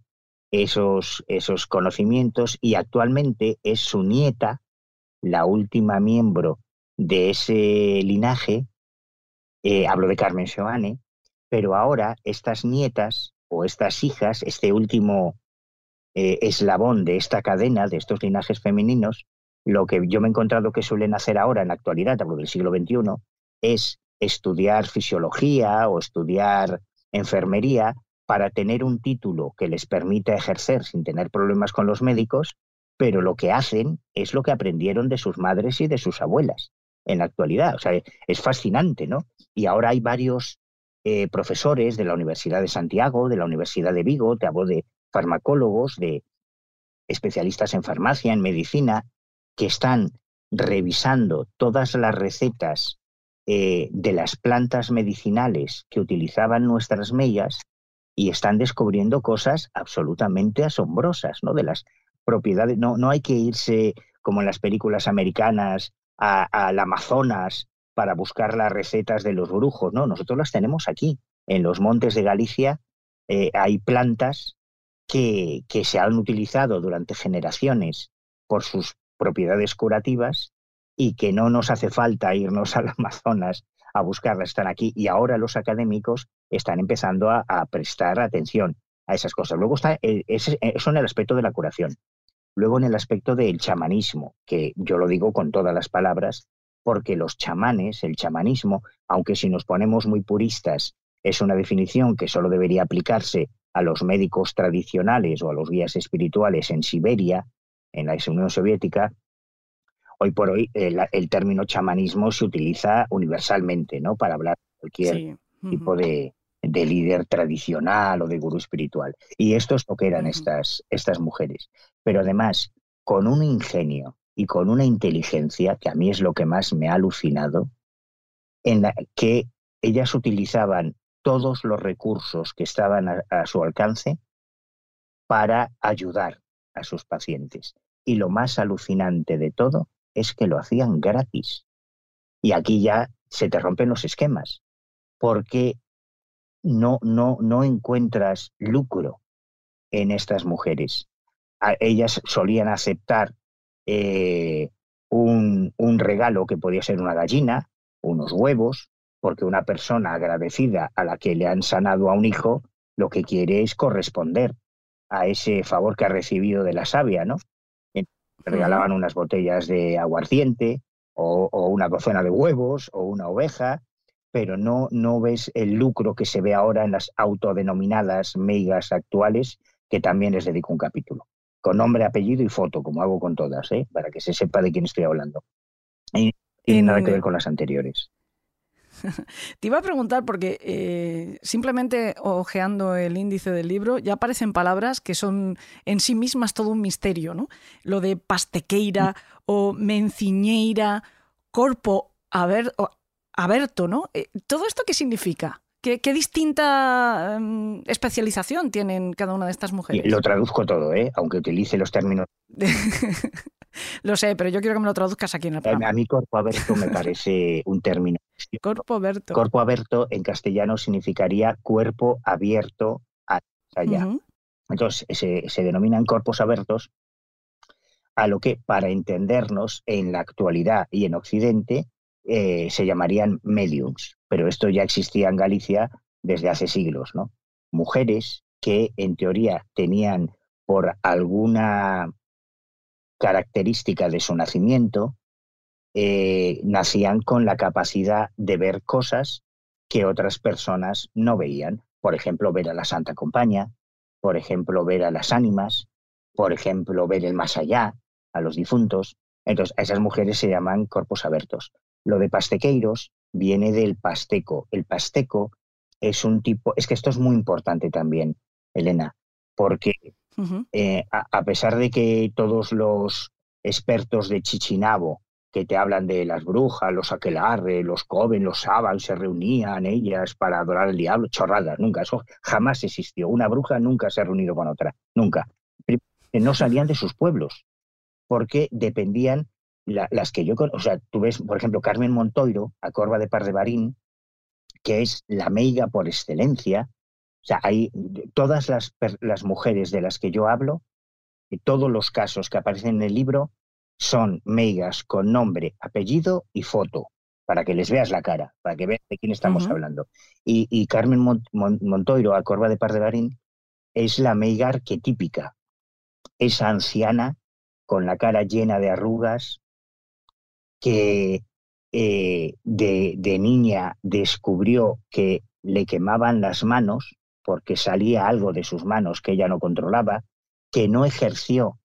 esos, esos conocimientos y actualmente es su nieta, la última miembro de ese linaje. Eh, hablo de Carmen Joane, pero ahora estas nietas o estas hijas, este último eh, eslabón de esta cadena, de estos linajes femeninos, lo que yo me he encontrado que suelen hacer ahora en la actualidad, hablo del siglo XXI, es estudiar fisiología o estudiar enfermería para tener un título que les permita ejercer sin tener problemas con los médicos, pero lo que hacen es lo que aprendieron de sus madres y de sus abuelas en la actualidad. O sea, es fascinante, ¿no? Y ahora hay varios eh, profesores de la Universidad de Santiago, de la Universidad de Vigo, te hablo de farmacólogos, de especialistas en farmacia, en medicina, que están revisando todas las recetas eh, de las plantas medicinales que utilizaban nuestras mellas y están descubriendo cosas absolutamente asombrosas, ¿no? De las propiedades. No, no hay que irse como en las películas americanas al Amazonas para buscar las recetas de los brujos, ¿no? Nosotros las tenemos aquí. En los montes de Galicia eh, hay plantas que, que se han utilizado durante generaciones por sus propiedades curativas y que no nos hace falta irnos al Amazonas a buscarlas, están aquí y ahora los académicos están empezando a, prestar atención a esas cosas. Luego está eso en el aspecto de la curación. Luego en el aspecto del chamanismo, que yo lo digo con todas las palabras, porque los chamanes, el chamanismo, aunque si nos ponemos muy puristas, es una definición que solo debería aplicarse a los médicos tradicionales o a los guías espirituales en Siberia, en la Unión Soviética, hoy por hoy el, término chamanismo se utiliza universalmente, ¿no? Para hablar de cualquier tipo de, líder tradicional o de gurú espiritual. Y esto es lo que eran estas, estas mujeres. Pero además, con un ingenio y con una inteligencia, que a mí es lo que más me ha alucinado, en la que ellas utilizaban todos los recursos que estaban a su alcance para ayudar a sus pacientes. Y lo más alucinante de todo es que lo hacían gratis. Y aquí ya se te rompen los esquemas, porque no, no, no encuentras lucro en estas mujeres. ellas solían aceptar eh, un, un regalo que podía ser una gallina, unos huevos, porque una persona agradecida a la que le han sanado a un hijo, lo que quiere es corresponder a ese favor que ha recibido de la sabia, ¿no? Regalaban unas botellas de aguardiente o, una docena de huevos o una oveja, pero no, no ves el lucro que se ve ahora en las autodenominadas meigas actuales, que también les dedico un capítulo, con nombre, apellido y foto, como hago con todas, ¿eh? para que se sepa de quién estoy hablando. Y, tiene nada que ver con las anteriores. (laughs) Te iba a preguntar porque eh, simplemente ojeando el índice del libro ya aparecen palabras que son en sí mismas todo un misterio, ¿no? Lo de pastequeira o menciñeira, corpo aber, aberto, ¿no? Eh, ¿Todo esto qué significa? ¿Qué, distinta em, especialización tienen cada una de estas mujeres? Lo traduzco todo, ¿eh? aunque utilice los términos. (laughs) lo sé, pero yo quiero que me lo traduzcas aquí en el programa. A mí corpo aberto me (laughs) parece un término Corpo abierto. Corpo abierto en castellano significaría cuerpo abierto allá. Entonces, se, denominan corpos abiertos a lo que, para entendernos, en la actualidad y en Occidente, eh, se llamarían mediums. Pero esto ya existía en Galicia desde hace siglos, ¿no? Mujeres que, en teoría, tenían por alguna característica de su nacimiento, eh, nacían con la capacidad de ver cosas que otras personas no veían. Por ejemplo, ver a la Santa Compañía, por ejemplo, ver a las ánimas, por ejemplo, ver el más allá, a los difuntos. Entonces, a esas mujeres se llaman corpos abiertos. Lo de pastequeiros viene del pasteco. El pasteco es un tipo, es que esto es muy importante también, Elena, porque eh, a, pesar de que todos los expertos de Chichinabo que te hablan de las brujas, los aquelarre, los coven, los saban, se reunían ellas para adorar al diablo, chorradas, nunca, eso jamás existió. Una bruja nunca se ha reunido con otra, nunca. No salían de sus pueblos, porque dependían las que yo, o sea, tú ves, por ejemplo, Carmen Montoiro, a Corva de Pardebarín, que es la meiga por excelencia, o sea, hay todas las, las mujeres de las que yo hablo, todos los casos que aparecen en el libro son meigas con nombre, apellido y foto, para que les veas la cara, para que veas de quién estamos hablando. Y, Carmen Montoiro, a Corva de Pardebarín, es la meiga arquetípica, esa anciana con la cara llena de arrugas, que eh, de, niña descubrió que le quemaban las manos porque salía algo de sus manos que ella no controlaba, que no ejerció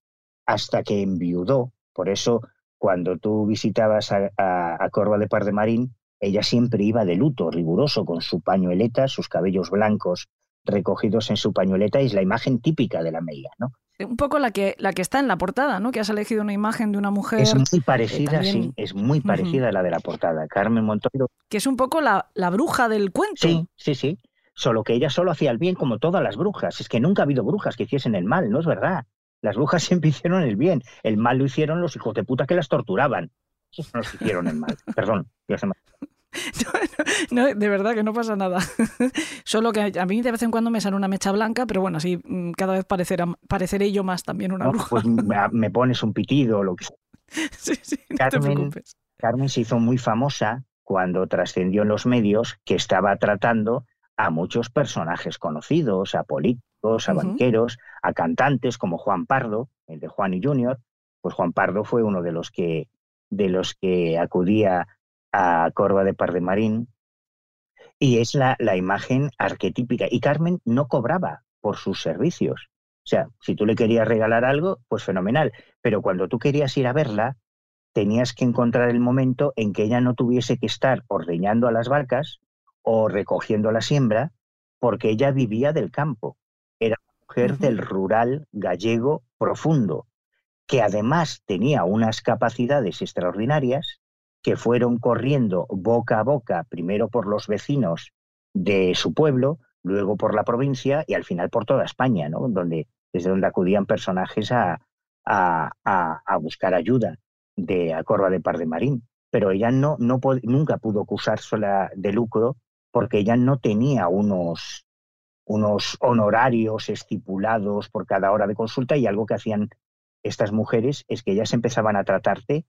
hasta que enviudó. Por eso, cuando tú visitabas a, Corva de Par de Marín, ella siempre iba de luto, riguroso, con su pañueleta, sus cabellos blancos recogidos en su pañueleta, y es la imagen típica de la Meia, ¿no? Un poco la que, la que está en la portada, ¿no? Que has elegido una imagen de una mujer. Es muy parecida, sí, es muy parecida a la de la portada. Carmen Montoiro. Que es un poco la, la bruja del cuento. Sí, sí, sí solo que ella solo hacía el bien como todas las brujas. Es que nunca ha habido brujas que hiciesen el mal, no es verdad. Las brujas (laughs) siempre hicieron el bien. El mal lo hicieron los hijos de puta que las torturaban. Esos no hicieron el mal. (laughs) Perdón, yo se (laughs) No, de verdad que no pasa nada. (laughs) Solo que a mí de vez en cuando me sale una mecha blanca, pero bueno, así mm, cada vez parecerá, pareceré yo más también una bruja. Pues me pones un pitido o lo que sea. (laughs) Sí, sí, Carmen, Carmen se hizo muy famosa cuando trascendió en los medios que estaba tratando a muchos personajes conocidos, a políticos, a banqueros, a cantantes como Juan Pardo, el de Juan y Junior. Pues Juan Pardo fue uno de los que, de los que acudía a Corva de Pardemarín y es la, la imagen arquetípica. Y Carmen no cobraba por sus servicios. O sea, si tú le querías regalar algo, pues fenomenal. Pero cuando tú querías ir a verla, tenías que encontrar el momento en que ella no tuviese que estar ordeñando a las vacas o recogiendo la siembra, porque ella vivía del campo. Era mujer del rural gallego profundo, que además tenía unas capacidades extraordinarias que fueron corriendo boca a boca, primero por los vecinos de su pueblo, luego por la provincia y al final por toda España, ¿no? donde, desde donde acudían personajes a, a, a, buscar ayuda de a Corva de Par de Marín. Pero ella no, no nunca pudo sola de lucro porque ella no tenía unos, unos honorarios estipulados por cada hora de consulta y algo que hacían estas mujeres es que ellas empezaban a tratarte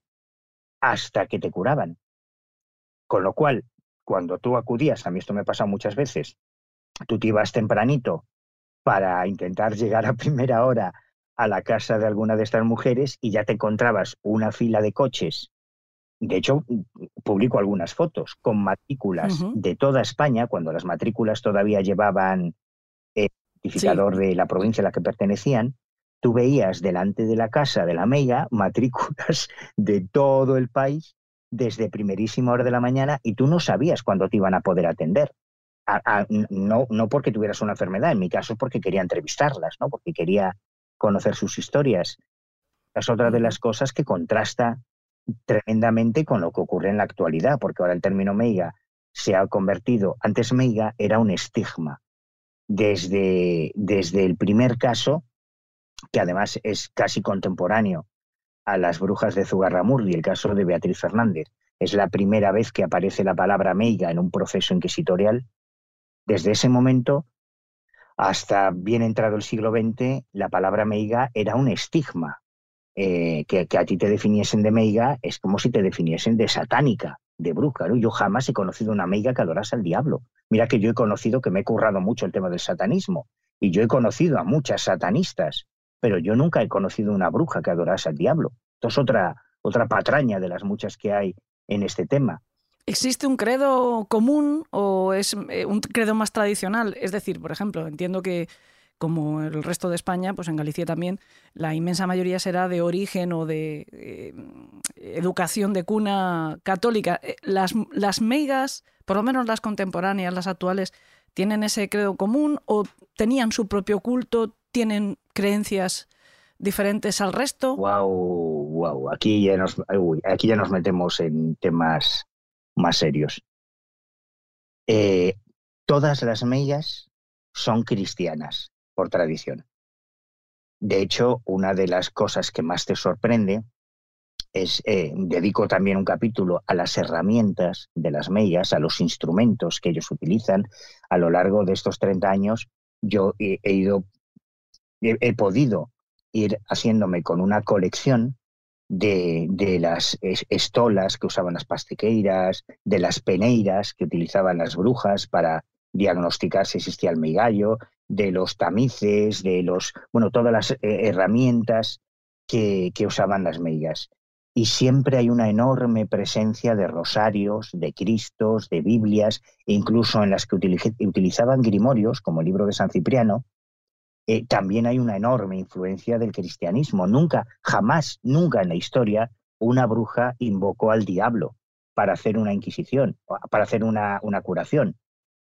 hasta que te curaban. Con lo cual, cuando tú acudías, a mí esto me pasa muchas veces, tú te ibas tempranito para intentar (laughs) llegar a primera hora a la casa de alguna de estas mujeres y ya te encontrabas una fila de coches de hecho, publico algunas fotos con matrículas de toda España, cuando las matrículas todavía llevaban el identificador de la provincia a la que pertenecían. Tú veías delante de la casa de la Mega matrículas (laughs) de todo el país desde primerísima hora de la mañana y tú no sabías cuándo te iban a poder atender. no, no porque tuvieras una enfermedad, en mi caso porque quería entrevistarlas, ¿no? porque quería conocer sus historias. Es otra de las cosas que contrasta tremendamente con lo que ocurre en la actualidad, porque ahora el término meiga se ha convertido, antes meiga era un estigma. Desde, desde el primer caso, que además es casi contemporáneo a las brujas de Zugarramurdi, el caso de Beatriz Fernández, es la primera vez que aparece la palabra meiga en un proceso inquisitorial. Desde ese momento hasta bien entrado el siglo XX, la palabra meiga era un estigma. Eh, que, a ti te definiesen de meiga es como si te definiesen de satánica, de bruja. Yo jamás he conocido una meiga que adorase al diablo. Mira que yo he conocido que me he currado mucho el tema del satanismo y yo he conocido a muchas satanistas, pero yo nunca he conocido una bruja que adorase al diablo. Esto es otra, otra patraña de las muchas que hay en este tema. ¿Existe un credo común o es eh, un credo más tradicional? Es decir, por ejemplo, entiendo que como el resto de España, pues en Galicia también, la inmensa mayoría será de origen o de eh, educación de cuna católica. Eh, las, las meigas, por lo menos las contemporáneas, las actuales, ¿tienen ese credo común o tenían su propio culto? ¿Tienen creencias diferentes al resto? Wow, wow. Aquí ya nos, aquí ya nos metemos en temas más serios. Eh, todas las meigas son cristianas por tradición. De hecho, una de las cosas que más te sorprende es, eh, dedico también un capítulo a las herramientas de las meigas, a los instrumentos que ellos utilizan. A lo largo de estos 30 años, yo he, ido, he podido ir haciéndome con una colección de, las estolas que usaban las pastiqueiras, de las peneiras que utilizaban las brujas para diagnosticar si existía el meigallo, de los tamices, de los, bueno, todas las eh, herramientas que, que usaban las meigas. Y siempre hay una enorme presencia de rosarios, de cristos, de Biblias, e incluso en las que utilizaban grimorios, como el libro de San Cipriano, eh, también hay una enorme influencia del cristianismo. Nunca, jamás, nunca en la historia una bruja invocó al diablo para hacer una inquisición, para hacer una, curación.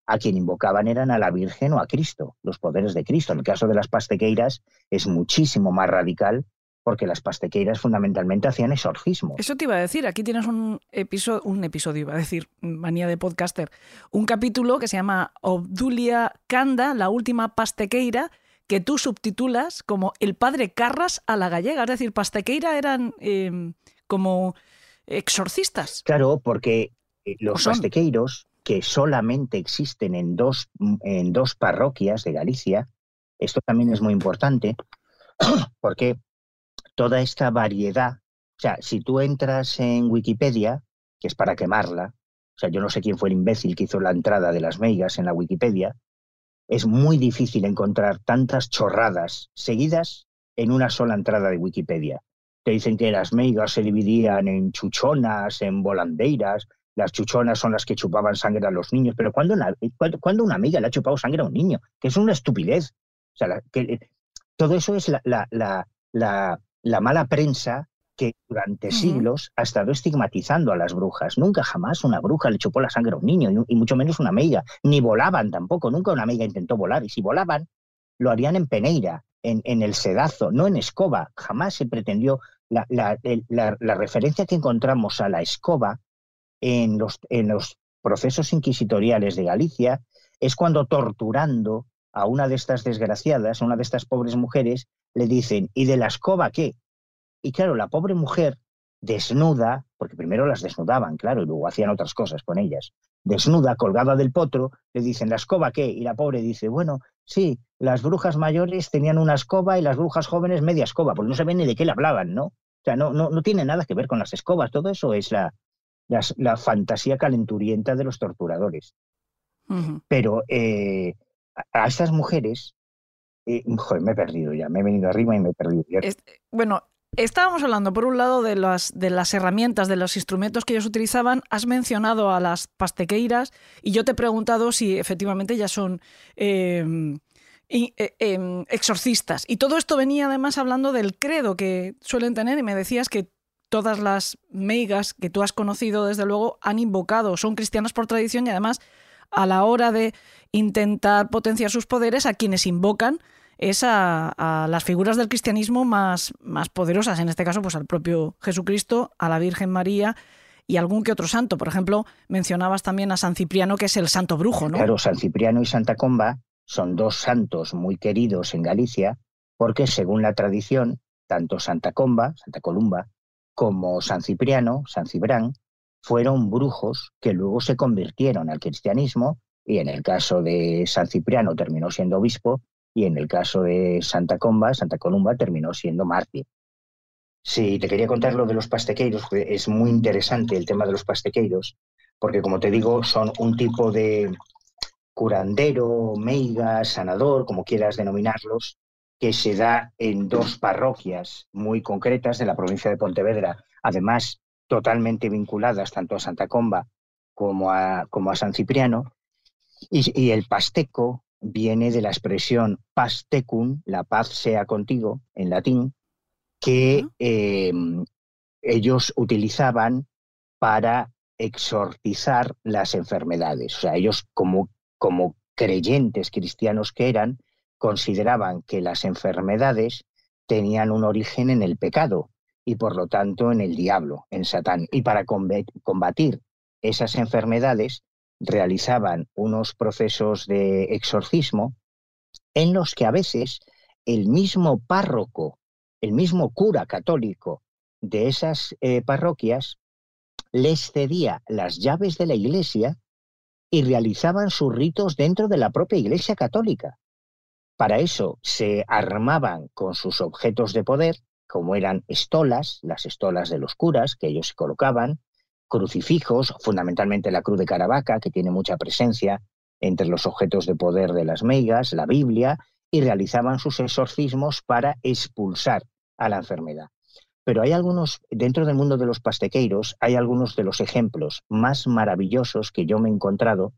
A quien invocaban eran a la Virgen o a Cristo, los poderes de Cristo. En el caso de las pastequeiras es muchísimo más radical porque las pastequeiras fundamentalmente hacían exorcismo. Eso te iba a decir, aquí tienes un episodio, iba a decir, manía de podcaster, un capítulo que se llama Obdulia Canda, la última pastequeira, que tú subtitulas como el padre Carras a la gallega. Es decir, Pastequeira eran em, como exorcistas. Claro, porque eh, los pastequeiros, que solamente existen en dos, en dos parroquias de Galicia, esto también es muy importante, (clears throat) porque toda esta variedad, o sea, si tú entras en Wikipedia, que es para quemarla, o sea, yo no sé quién fue el imbécil que hizo la entrada de las meigas en la Wikipedia, es muy difícil encontrar tantas chorradas seguidas en una sola entrada de Wikipedia. Te dicen que las meigas se dividían en chuchonas, en volandeiras, las chuchonas son las que chupaban sangre a los niños, pero ¿cuándo una, cuando una amiga le ha chupado sangre a un niño? Que es una estupidez. O sea, que, todo eso es la, la, la mala prensa que durante siglos ha estado estigmatizando a las brujas. Nunca jamás una bruja le chupó la sangre a un niño, y mucho menos una meiga. Ni volaban tampoco, nunca una meiga intentó volar. Y si volaban, lo harían en peneira, en, en el sedazo, no en escoba. Jamás se pretendió. La, la, la, referencia que encontramos a la escoba en los, en los procesos inquisitoriales de Galicia es cuando torturando a una de estas desgraciadas, a una de estas pobres mujeres, le dicen, ¿y de la escoba qué? Y claro, la pobre mujer desnuda, porque primero las desnudaban, claro, y luego hacían otras cosas con ellas, desnuda, colgada del potro, le dicen, ¿la escoba qué? Y la pobre dice, bueno, sí, las brujas mayores tenían una escoba y las brujas jóvenes media escoba, porque no sabían ni de qué le hablaban, ¿no? O sea, no, no, no tiene nada que ver con las escobas, todo eso es la, la, fantasía calenturienta de los torturadores. Pero eh, a, estas mujeres, eh, joder, me he perdido ya, me he venido arriba y me he perdido. bueno, Estábamos hablando, por un lado, de las, de las herramientas, de los instrumentos que ellos utilizaban. Has mencionado a las pastequeiras y yo te he preguntado si efectivamente ya son em, eh, em, exorcistas. Y todo esto venía además hablando del credo que suelen tener y me decías que todas las meigas que tú has conocido, desde luego, han invocado, son cristianas por tradición y además a la hora de intentar potenciar sus poderes, a quienes invocan es a, las figuras del cristianismo más, más poderosas, en este caso pues al propio Jesucristo, a la Virgen María y algún que otro santo. Por ejemplo, mencionabas también a San Cipriano, que es el santo brujo, ¿no? Claro, San Cipriano y Santa Comba son dos santos muy queridos en Galicia, porque según la tradición, tanto Santa Comba, Santa Columba, como San Cipriano, San Cibrán, fueron brujos que luego se convirtieron al cristianismo y en el caso de San Cipriano terminó siendo obispo y en el caso de Santa Comba, Santa Columba terminó siendo mártir. Sí, te quería contar lo de los pastequeiros, es muy interesante el tema de los pastequeiros, porque como te digo, son un tipo de curandero, meiga, sanador, como quieras denominarlos, que se da en dos parroquias muy concretas de la provincia de Pontevedra, además totalmente vinculadas tanto a Santa Comba como a, como a San Cipriano. Y, el pasteco viene de la expresión pastecum, la paz sea contigo, en latín, que eh, ellos utilizaban para exorcizar las enfermedades. O sea, ellos como, como creyentes cristianos que eran, consideraban que las enfermedades tenían un origen en el pecado y por lo tanto en el diablo, en Satán. Y para combatir esas enfermedades realizaban unos procesos de exorcismo en los que a veces el mismo párroco, el mismo cura católico de esas eh, parroquias les cedía las llaves de la iglesia y realizaban sus ritos dentro de la propia iglesia católica. Para eso se armaban con sus objetos de poder, como eran estolas, las estolas de los curas que ellos colocaban, crucifijos, fundamentalmente la cruz de Caravaca, que tiene mucha presencia entre los objetos de poder de las meigas, la Biblia, y realizaban sus exorcismos para expulsar a la enfermedad. Pero hay algunos, dentro del mundo de los pastequeiros, hay algunos de los ejemplos más maravillosos que yo me he encontrado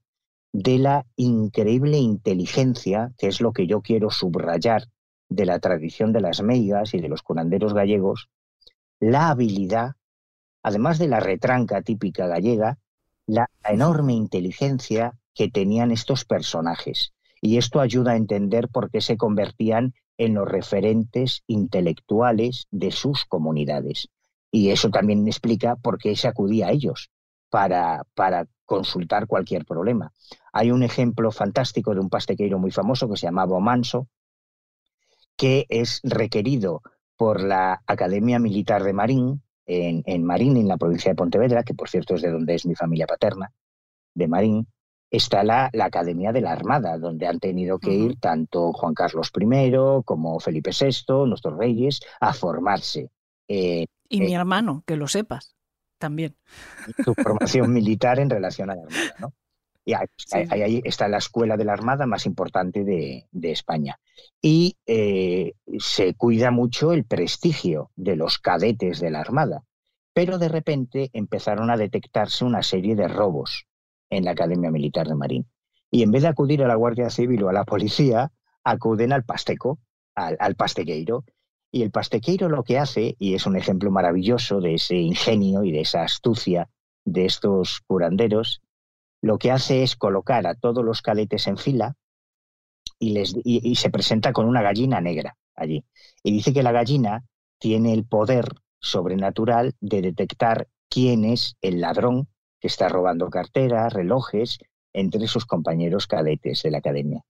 de la increíble inteligencia, que es lo que yo quiero subrayar de la tradición de las meigas y de los curanderos gallegos, la habilidad, además de la retranca típica gallega, la enorme inteligencia que tenían estos personajes. Y esto ayuda a entender por qué se convertían en los referentes intelectuales de sus comunidades. Y eso también explica por qué se acudía a ellos para, para consultar cualquier problema. Hay un ejemplo fantástico de un pastequeiro muy famoso que se llamaba Manso, que es requerido por la Academia Militar de Marín, en, en Marín, en la provincia de Pontevedra, que por cierto es de donde es mi familia paterna, de Marín, está la, la, Academia de la Armada, donde han tenido que ir tanto Juan Carlos I como Felipe VI, nuestros reyes, a formarse. Eh, y mi hermano, que lo sepas, también. Su formación (laughs) militar en relación a la Armada, ¿no? Y ahí, está la escuela de la Armada más importante de, España. Y eh, se cuida mucho el prestigio de los cadetes de la Armada. Pero de repente empezaron a detectarse una serie de robos en la Academia Militar de Marín. Y en vez de acudir a la Guardia Civil o a la policía, acuden al pasteco, al, al pastequeiro. Y el pastequeiro lo que hace, y es un ejemplo maravilloso de ese ingenio y de esa astucia de estos curanderos, lo que hace es colocar a todos los cadetes en fila y, les, y, se presenta con una gallina negra allí. Y dice que la gallina tiene el poder sobrenatural de detectar quién es el ladrón que está robando carteras, relojes, entre sus compañeros cadetes de la academia.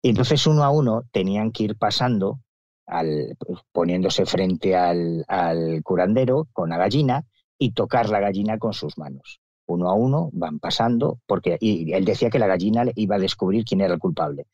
Y entonces uno a uno tenían que ir pasando, al, poniéndose frente al, al curandero con la gallina y tocar la gallina con sus manos uno a uno, van pasando, porque y él decía que la gallina iba a descubrir quién era el culpable.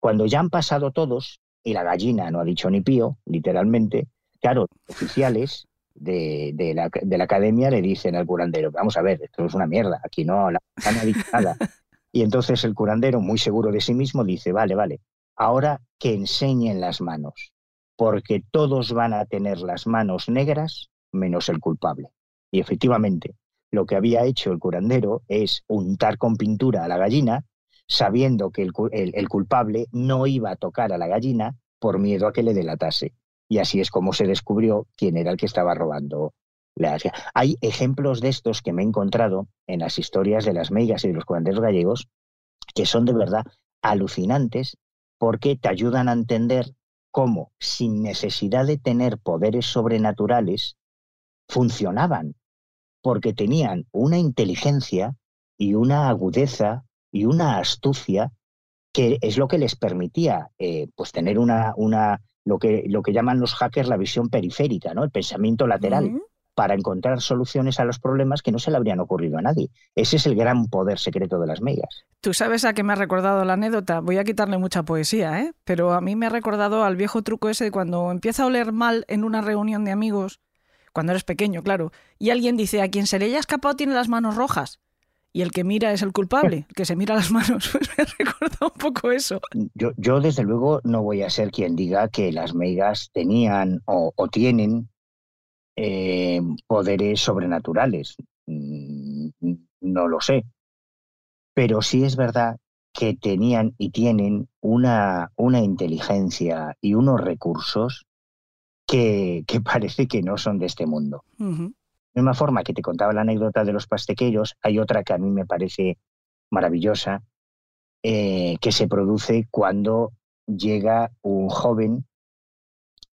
Cuando ya han pasado todos, y la gallina no ha dicho ni pío, literalmente, claro, oficiales de, la, de la, academia le dicen al curandero, vamos a ver, esto es una mierda, aquí no, la no ha dicho nada. (laughs) Y entonces el curandero, muy seguro de sí mismo, dice, vale, vale, ahora que enseñen las manos, porque todos van a tener las manos negras menos el culpable. Y efectivamente, lo que había hecho el curandero es untar con pintura a la gallina, sabiendo que el, culpable no iba a tocar a la gallina por miedo a que le delatase. Y así es como se descubrió quién era el que estaba robando la Hay ejemplos de estos que me he encontrado en las historias de las meigas y de los curanderos gallegos que son de verdad alucinantes porque te ayudan a entender cómo, sin necesidad de tener poderes sobrenaturales, funcionaban porque tenían una inteligencia y una agudeza y una astucia que es lo que les permitía eh, pues tener una, una lo, que, lo que llaman los hackers la visión periférica, ¿no? el pensamiento lateral. para encontrar soluciones a los problemas que no se le habrían ocurrido a nadie. Ese es el gran poder secreto de las meigas. Tú sabes a qué me ha recordado la anécdota. Voy a quitarle mucha poesía, ¿eh? Pero a mí me ha recordado al viejo truco ese de cuando empieza a oler mal en una reunión de amigos, cuando eres pequeño, claro, y alguien dice, a quien se le haya escapado tiene las manos rojas y el que mira es el culpable, el que se mira las (laughs) manos. Pues (laughs) me recuerda un poco eso. Yo, yo, desde luego, no voy a ser quien diga que las meigas tenían o, tienen eh, poderes sobrenaturales. Mm, no lo sé. Pero sí es verdad que tenían y tienen una, una inteligencia y unos recursos que, que, parece que no son de este mundo misma forma que te contaba la anécdota de los pastequeros, hay otra que a mí me parece maravillosa, eh, que se produce cuando llega un joven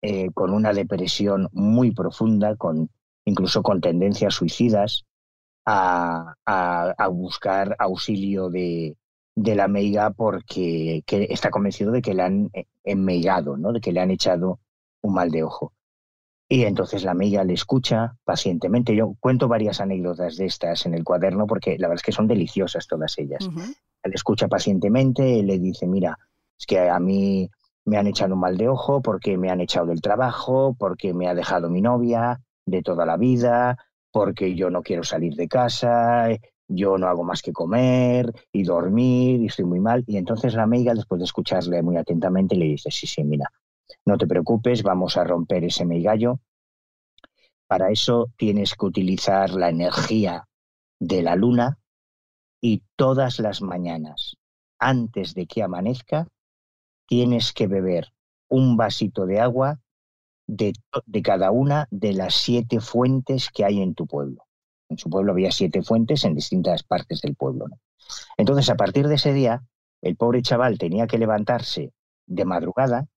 eh, con una depresión muy profunda, con, incluso con tendencias suicidas, a, buscar auxilio de, la meiga porque está convencido de que le han eh, enmeigado, ¿no? de que le han echado un mal de ojo. Y entonces la amiga le escucha pacientemente. Yo cuento varias anécdotas de estas en el cuaderno porque la verdad es que son deliciosas todas ellas. Le escucha pacientemente, le dice, mira, es que a mí me han echado un mal de ojo porque me han echado del trabajo, porque me ha dejado mi novia de toda la vida, porque yo no quiero salir de casa, yo no hago más que comer y dormir y estoy muy mal. Y entonces la amiga, después de escucharle muy atentamente, le dice, sí, sí, mira, no te preocupes, vamos a romper ese meigallo. Para eso tienes que utilizar la energía de la luna y todas las mañanas, antes de que amanezca, tienes que beber un vasito de agua de, cada una de las siete fuentes que hay en tu pueblo. En su pueblo había siete fuentes en distintas partes del pueblo. Entonces, a partir de ese día, el pobre chaval tenía que levantarse de madrugada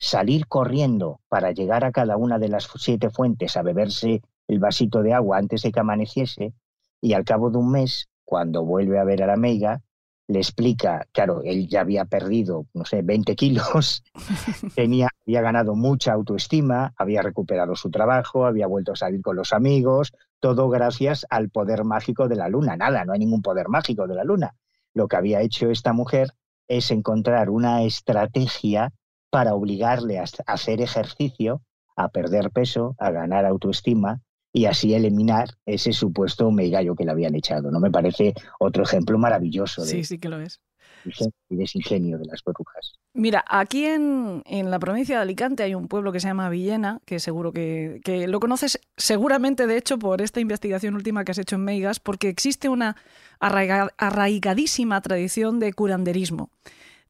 salir corriendo para llegar a cada una de las siete fuentes a beberse el vasito de agua antes de que amaneciese y al cabo de un mes, cuando vuelve a ver a la meiga, le explica, claro, él ya había perdido, no sé, 20 kilos, (laughs) tenía, había ganado mucha autoestima, había recuperado su trabajo, había vuelto a salir con los amigos, todo gracias al poder mágico de la luna. Nada, no hay ningún poder mágico de la luna. Lo que había hecho esta mujer es encontrar una estrategia para obligarle a hacer ejercicio, a perder peso, a ganar autoestima y así eliminar ese supuesto meigallo que le habían echado. ¿no? Me parece otro ejemplo maravilloso. De, sí, sí que lo es. Y desingenio de las brujas. Mira, aquí en, la provincia de Alicante hay un pueblo que se llama Villena, que seguro que, que, lo conoces seguramente, de hecho, por esta investigación última que has hecho en Meigas, porque existe una arraigadísima tradición de curanderismo.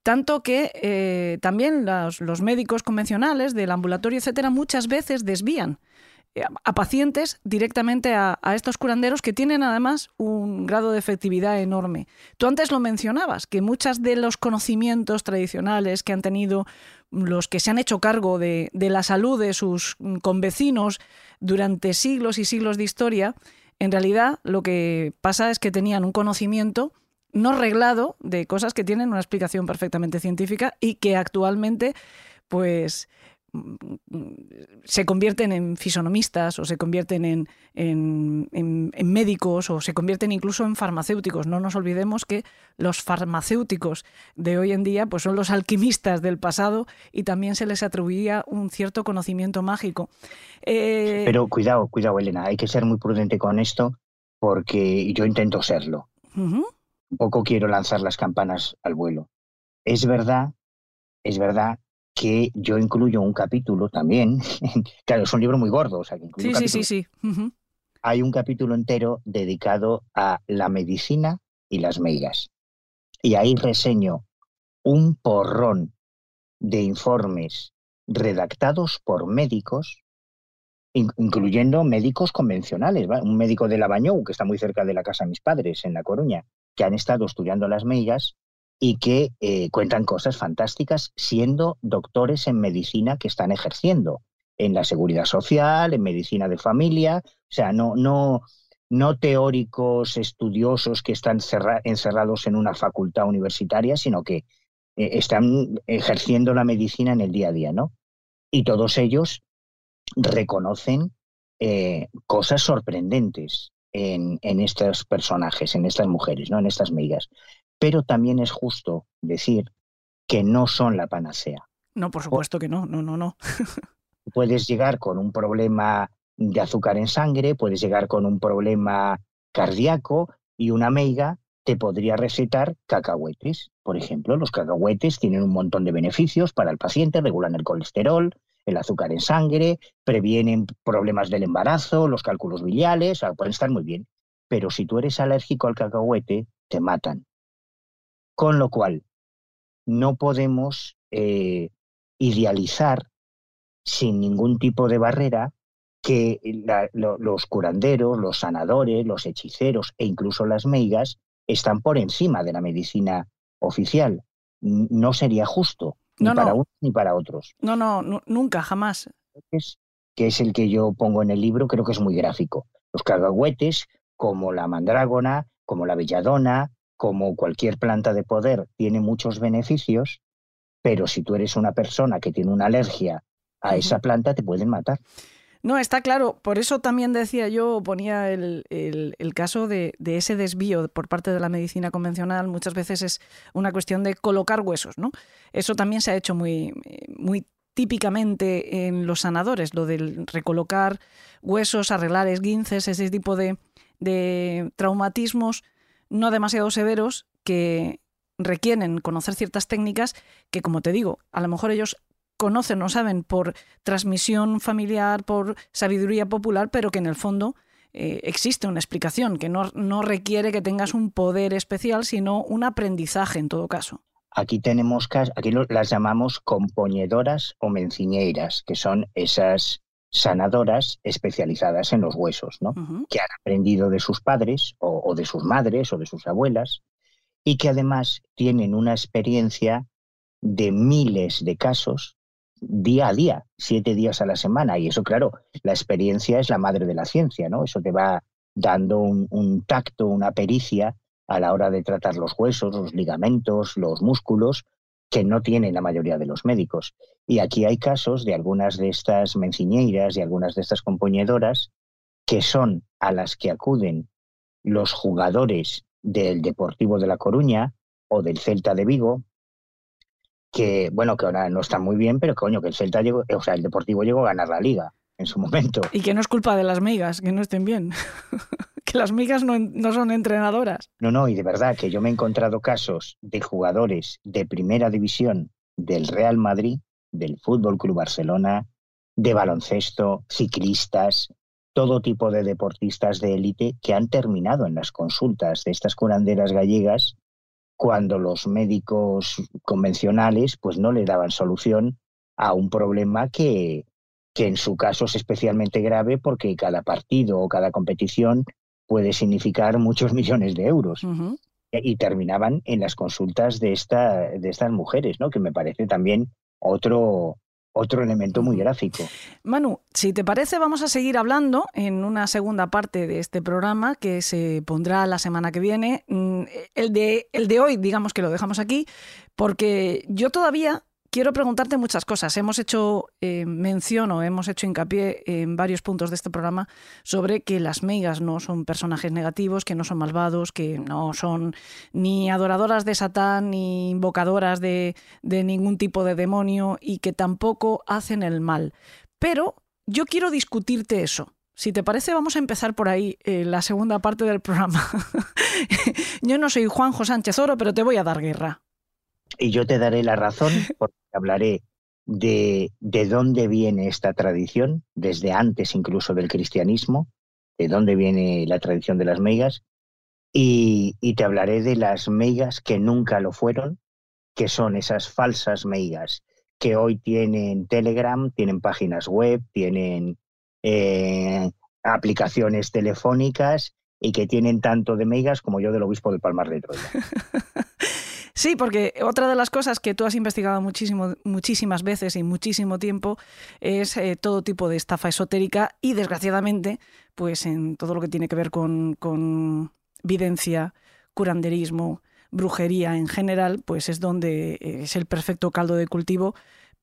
Tanto que eh, también los, médicos convencionales del ambulatorio, etcétera, muchas veces desvían eh, a pacientes directamente a, estos curanderos que tienen además un grado de efectividad enorme. Tú antes lo mencionabas, que muchos de los conocimientos tradicionales que han tenido los que se han hecho cargo de, de la salud de sus convecinos durante siglos y siglos de historia, en realidad lo que pasa es que tenían un conocimiento no reglado de cosas que tienen una explicación perfectamente científica y que actualmente, pues se convierten en fisonomistas o se convierten en, en, médicos o se convierten incluso en farmacéuticos. No nos olvidemos que los farmacéuticos de hoy en día pues son los alquimistas del pasado y también se les atribuía un cierto conocimiento mágico. Eh, Pero cuidado, cuidado, Elena, hay que ser muy prudente con esto porque yo intento serlo poco quiero lanzar las campanas al vuelo. Es verdad, es verdad que yo incluyo un capítulo también, claro, es un libro muy gordo, o sea, que sí, sí, sí, sí, Hay un capítulo entero dedicado a la medicina y las meigas. Y ahí reseño un porrón de informes redactados por médicos, incluyendo médicos convencionales. Un médico de Labañou, que está muy cerca de la casa de mis padres, en La Coruña, que han estado estudiando las meigas y que eh, cuentan cosas fantásticas siendo doctores en medicina que están ejerciendo en la seguridad social, en medicina de familia, o sea, no, no, no teóricos estudiosos que están encerrados en una facultad universitaria, sino que eh, están ejerciendo la medicina en el día a día, ¿no? Y todos ellos reconocen eh, cosas sorprendentes en, en, estos personajes, en estas mujeres, ¿no? en estas meigas. Pero también es justo decir que no son la panacea. No, por supuesto que no, no, no, no. (laughs) puedes llegar con un problema de azúcar en sangre, puedes llegar con un problema cardíaco y una meiga te podría recetar cacahuetes. Por ejemplo, los cacahuetes tienen un montón de beneficios para el paciente, regulan el colesterol, el azúcar en sangre, previenen problemas del embarazo, los cálculos biliares, pueden estar muy bien. Pero si tú eres alérgico al cacahuete, te matan. Con lo cual, no podemos eh, idealizar sin ningún tipo de barrera que los curanderos, los sanadores, los hechiceros e incluso las meigas están por encima de la medicina oficial. No sería justo, ni para unos ni para otros. No, no, nunca, jamás. que es el que yo pongo en el libro, creo que es muy gráfico. Los cagagüetes, como la mandrágona, como la belladona, como cualquier planta de poder, tiene muchos beneficios, pero si tú eres una persona que tiene una alergia a esa planta, te pueden matar. No, está claro. Por eso también decía yo, ponía el, caso de, ese desvío por parte de la medicina convencional. Muchas veces es una cuestión de colocar huesos, ¿no? Eso también se ha hecho muy, muy típicamente en los sanadores, lo del recolocar huesos, arreglar esguinces, ese tipo de, de traumatismos no demasiado severos que requieren conocer ciertas técnicas que, como te digo, a lo mejor ellos conocen o saben por transmisión familiar, por sabiduría popular, pero que en el fondo eh, existe una explicación, que no, no requiere que tengas un poder especial, sino un aprendizaje en todo caso. Aquí tenemos, aquí las llamamos compoñedoras o menciñeiras, que son esas sanadoras especializadas en los huesos, ¿no? que han aprendido de sus padres o, o, de sus madres o de sus abuelas y que además tienen una experiencia de miles de casos día a día, siete días a la semana. Y eso, claro, la experiencia es la madre de la ciencia, ¿no? Eso te va dando un, tacto, una pericia a la hora de tratar los huesos, los ligamentos, los músculos, que no tienen la mayoría de los médicos. Y aquí hay casos de algunas de estas menciñeiras y algunas de estas compoñedoras que son a las que acuden los jugadores del Deportivo de La Coruña o del Celta de Vigo, que, bueno, que ahora no está muy bien, pero coño, que el Celta llegó, o sea, el Deportivo llegó a ganar la liga en su (laughs) momento. Y que no es culpa de las migas, que no estén bien. (laughs) que las migas no, no, son entrenadoras. No, no, y de verdad que yo me he encontrado casos de jugadores de primera división del Real Madrid, del Fútbol Club Barcelona, de baloncesto, ciclistas, todo tipo de deportistas de élite que han terminado en las consultas de estas curanderas gallegas cuando los médicos convencionales pues no le daban solución a un problema que, que en su caso es especialmente grave porque cada partido o cada competición puede significar muchos (laughs) millones de euros. Y terminaban en las consultas de, esta, de estas mujeres, ¿no? que me parece también otro, otro elemento muy gráfico. Manu, si te parece, vamos a seguir hablando en una segunda parte de este programa que se pondrá la semana que viene. Mm, el de, el de hoy, digamos que lo dejamos aquí, porque yo todavía quiero preguntarte muchas cosas. Hemos hecho eh, mención o hemos hecho hincapié en varios puntos de este programa sobre que las meigas no son personajes negativos, que no son malvados, que no son ni adoradoras de Satán ni invocadoras de, ningún tipo de demonio y que tampoco hacen el mal. Pero yo quiero discutirte eso. Si te parece, vamos a empezar por ahí eh, la segunda parte del programa. (laughs) yo no soy Juanjo Sánchez Oro, pero te voy a dar guerra. Y yo te daré la razón porque hablaré de, de dónde viene esta tradición, desde antes incluso del cristianismo, de dónde viene la tradición de las meigas, y, y, te hablaré de las meigas que nunca lo fueron, que son esas falsas meigas que hoy tienen Telegram, tienen páginas web, tienen eh, aplicaciones telefónicas y que tienen tanto de meigas como yo del obispo de Palmar de Troya. (laughs) Sí, porque otra de las cosas que tú has investigado muchísimo, muchísimas veces y muchísimo tiempo es eh, todo tipo de estafa esotérica y desgraciadamente, pues en todo lo que tiene que ver con, con videncia, curanderismo, brujería en general, pues es donde eh, es el perfecto caldo de cultivo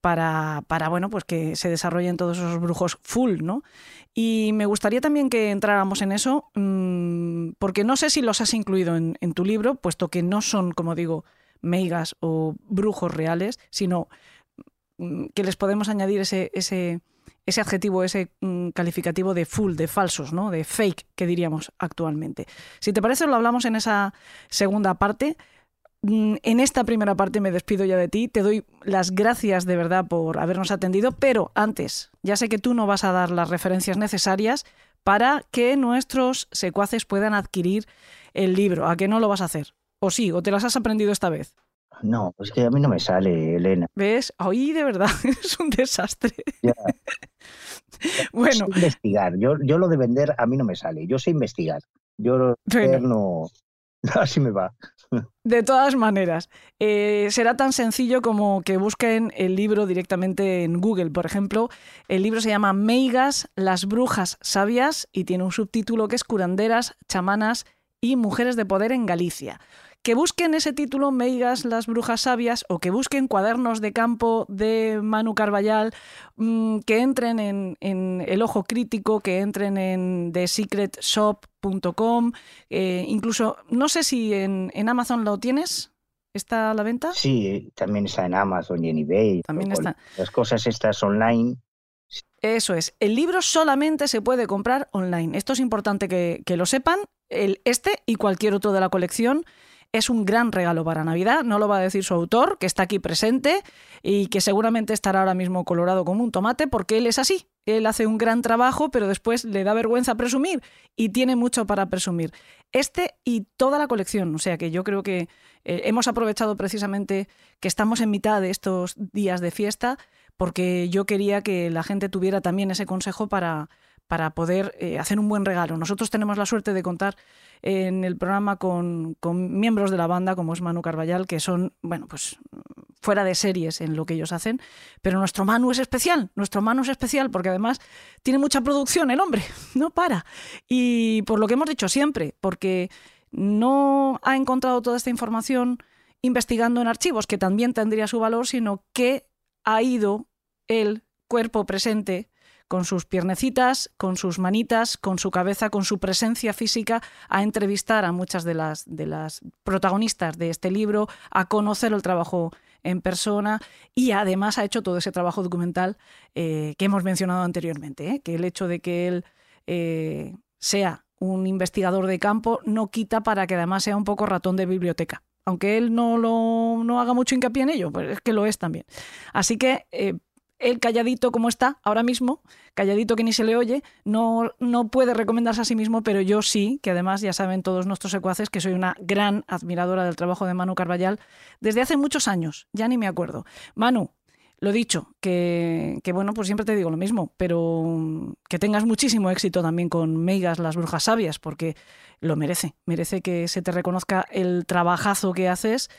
para, para, bueno, pues que se desarrollen todos esos brujos full, ¿no? Y me gustaría también que entráramos en eso, mm, porque no sé si los has incluido en, tu libro, puesto que no son, como digo, meigas o brujos reales, sino mm, que les podemos añadir ese, ese, ese adjetivo, ese mm, calificativo de full, de falsos, ¿no? de fake, que diríamos actualmente. Si te parece, lo hablamos en esa segunda parte. Mm, en esta primera parte me despido ya de ti. Te doy las gracias de verdad por habernos atendido, pero antes, ya sé que tú no vas a dar las referencias necesarias para que nuestros secuaces puedan adquirir el libro. ¿A qué no lo vas a hacer? ¿O sí? ¿O te las has aprendido esta vez? No, es que a mí no me sale, Elena. ¿Ves? Hoy de verdad (laughs) es un desastre. (laughs) bueno. investigar. Yo, yo lo de vender a mí no me sale. Yo sé investigar. Yo no, (laughs) Así me va. De todas maneras, eh, será tan sencillo como que busquen el libro directamente en Google. Por ejemplo, el libro se llama Meigas, las brujas sabias y tiene un subtítulo que es Curanderas, chamanas y mujeres de poder en Galicia que busquen ese título Meigas, las brujas sabias, o que busquen cuadernos de campo de Manu Carballal, mm, que entren en, El Ojo Crítico, que entren en thesecretshop.com, eh, incluso, no sé si en, Amazon lo tienes. ¿Está a la venta? Sí, también está en Amazon y en eBay. También está. Las cosas estas online. Eso es. El libro solamente se puede comprar online. Esto es importante que, que lo sepan. El, este y cualquier otro de la colección es un gran regalo para Navidad, no lo va a decir su autor, que está aquí presente y que seguramente estará ahora mismo colorado como un tomate, porque él es así. Él hace un gran trabajo, pero después le da vergüenza presumir y tiene mucho para presumir. Este y toda la colección, o sea que yo creo que eh, hemos aprovechado precisamente que estamos en mitad de estos días de fiesta, porque yo quería que la gente tuviera también ese consejo para, para poder eh, hacer un buen regalo. Nosotros tenemos la suerte de contar en el programa con, miembros de la banda, como es Manu Carballal, que son, bueno, pues fuera de series en lo que ellos hacen, pero nuestro Manu es especial, nuestro Manu es especial porque además tiene mucha producción el hombre, (laughs) no para. Y por lo que hemos dicho siempre, porque no ha encontrado toda esta información investigando en archivos, que también tendría su valor, sino que ha ido el cuerpo presente con sus piernecitas, con sus manitas, con su cabeza, con su presencia física, a entrevistar a muchas de las, protagonistas de este libro, a conocer el trabajo en persona y además ha hecho todo ese trabajo documental eh, que hemos mencionado anteriormente, ¿eh? que el hecho de que él eh, sea un investigador de campo no quita para que además sea un poco ratón de biblioteca. Aunque él no, lo, no haga mucho hincapié en ello, pues es que lo es también. Así que él calladito como está ahora mismo, calladito que ni se le oye, no, no puede recomendarse a sí mismo, pero yo sí, que además ya saben todos nuestros secuaces que soy una gran admiradora del trabajo de Manu Carballal desde hace muchos años, ya ni me acuerdo. Manu, lo dicho, que, bueno, pues siempre te digo lo mismo, pero que tengas muchísimo éxito también con Meigas, las brujas sabias, porque lo merece, merece que se te reconozca el trabajazo que haces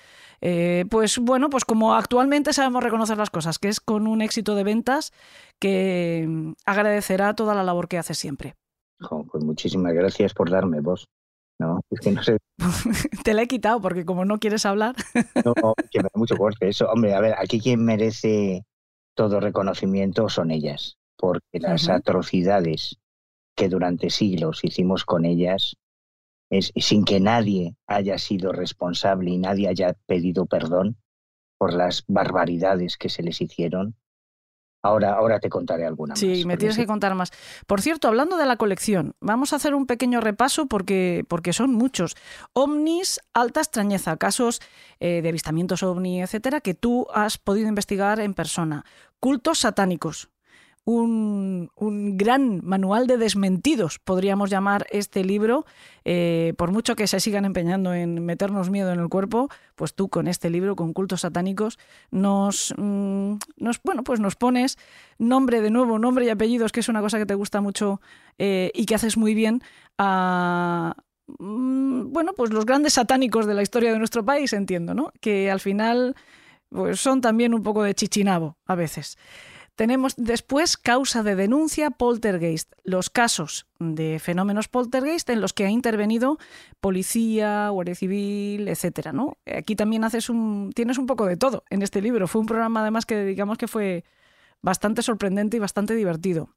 eh, pues bueno, pues como actualmente sabemos reconocer las cosas, que es con un éxito de ventas que mm, agradecerá toda la labor que hace siempre. pues muchísimas gracias por darme voz. No, es que no sé. (laughs) Te la he quitado porque como no quieres hablar. (laughs) no, (laughs) que me da mucho corte eso. Hombre, a ver, aquí quien merece todo reconocimiento son ellas, porque las atrocidades que durante siglos hicimos con ellas es, sin que nadie haya sido responsable y nadie haya pedido perdón por las barbaridades que se les hicieron. Ahora, ahora te contaré alguna sí, más. Me tienes que contar más. Por cierto, hablando de la colección, vamos a hacer un pequeño repaso porque, porque son muchos. Omnis, alta extrañeza, casos eh, de avistamientos ovni, etcétera, que tú has podido investigar en persona. Cultos satánicos, un, gran manual de desmentidos, podríamos llamar este libro. Eh, por mucho que se sigan empeñando en meternos miedo en el cuerpo, pues tú con este libro, con cultos satánicos, nos, mm, nos, bueno, pues nos pones nombre de nuevo, nombre y apellidos, que es una cosa que te gusta mucho eh, y que haces muy bien a, mm, bueno, pues los grandes satánicos de la historia de nuestro país, entiendo, ¿no? Que al final pues son también un poco de chichinabo a veces. Tenemos después causa de denuncia poltergeist, los casos de fenómenos poltergeist en los que ha intervenido policía, guardia civil, etcétera, ¿no? Aquí también haces un tienes un poco de todo en este libro. Fue un programa además que digamos que fue bastante sorprendente y bastante divertido.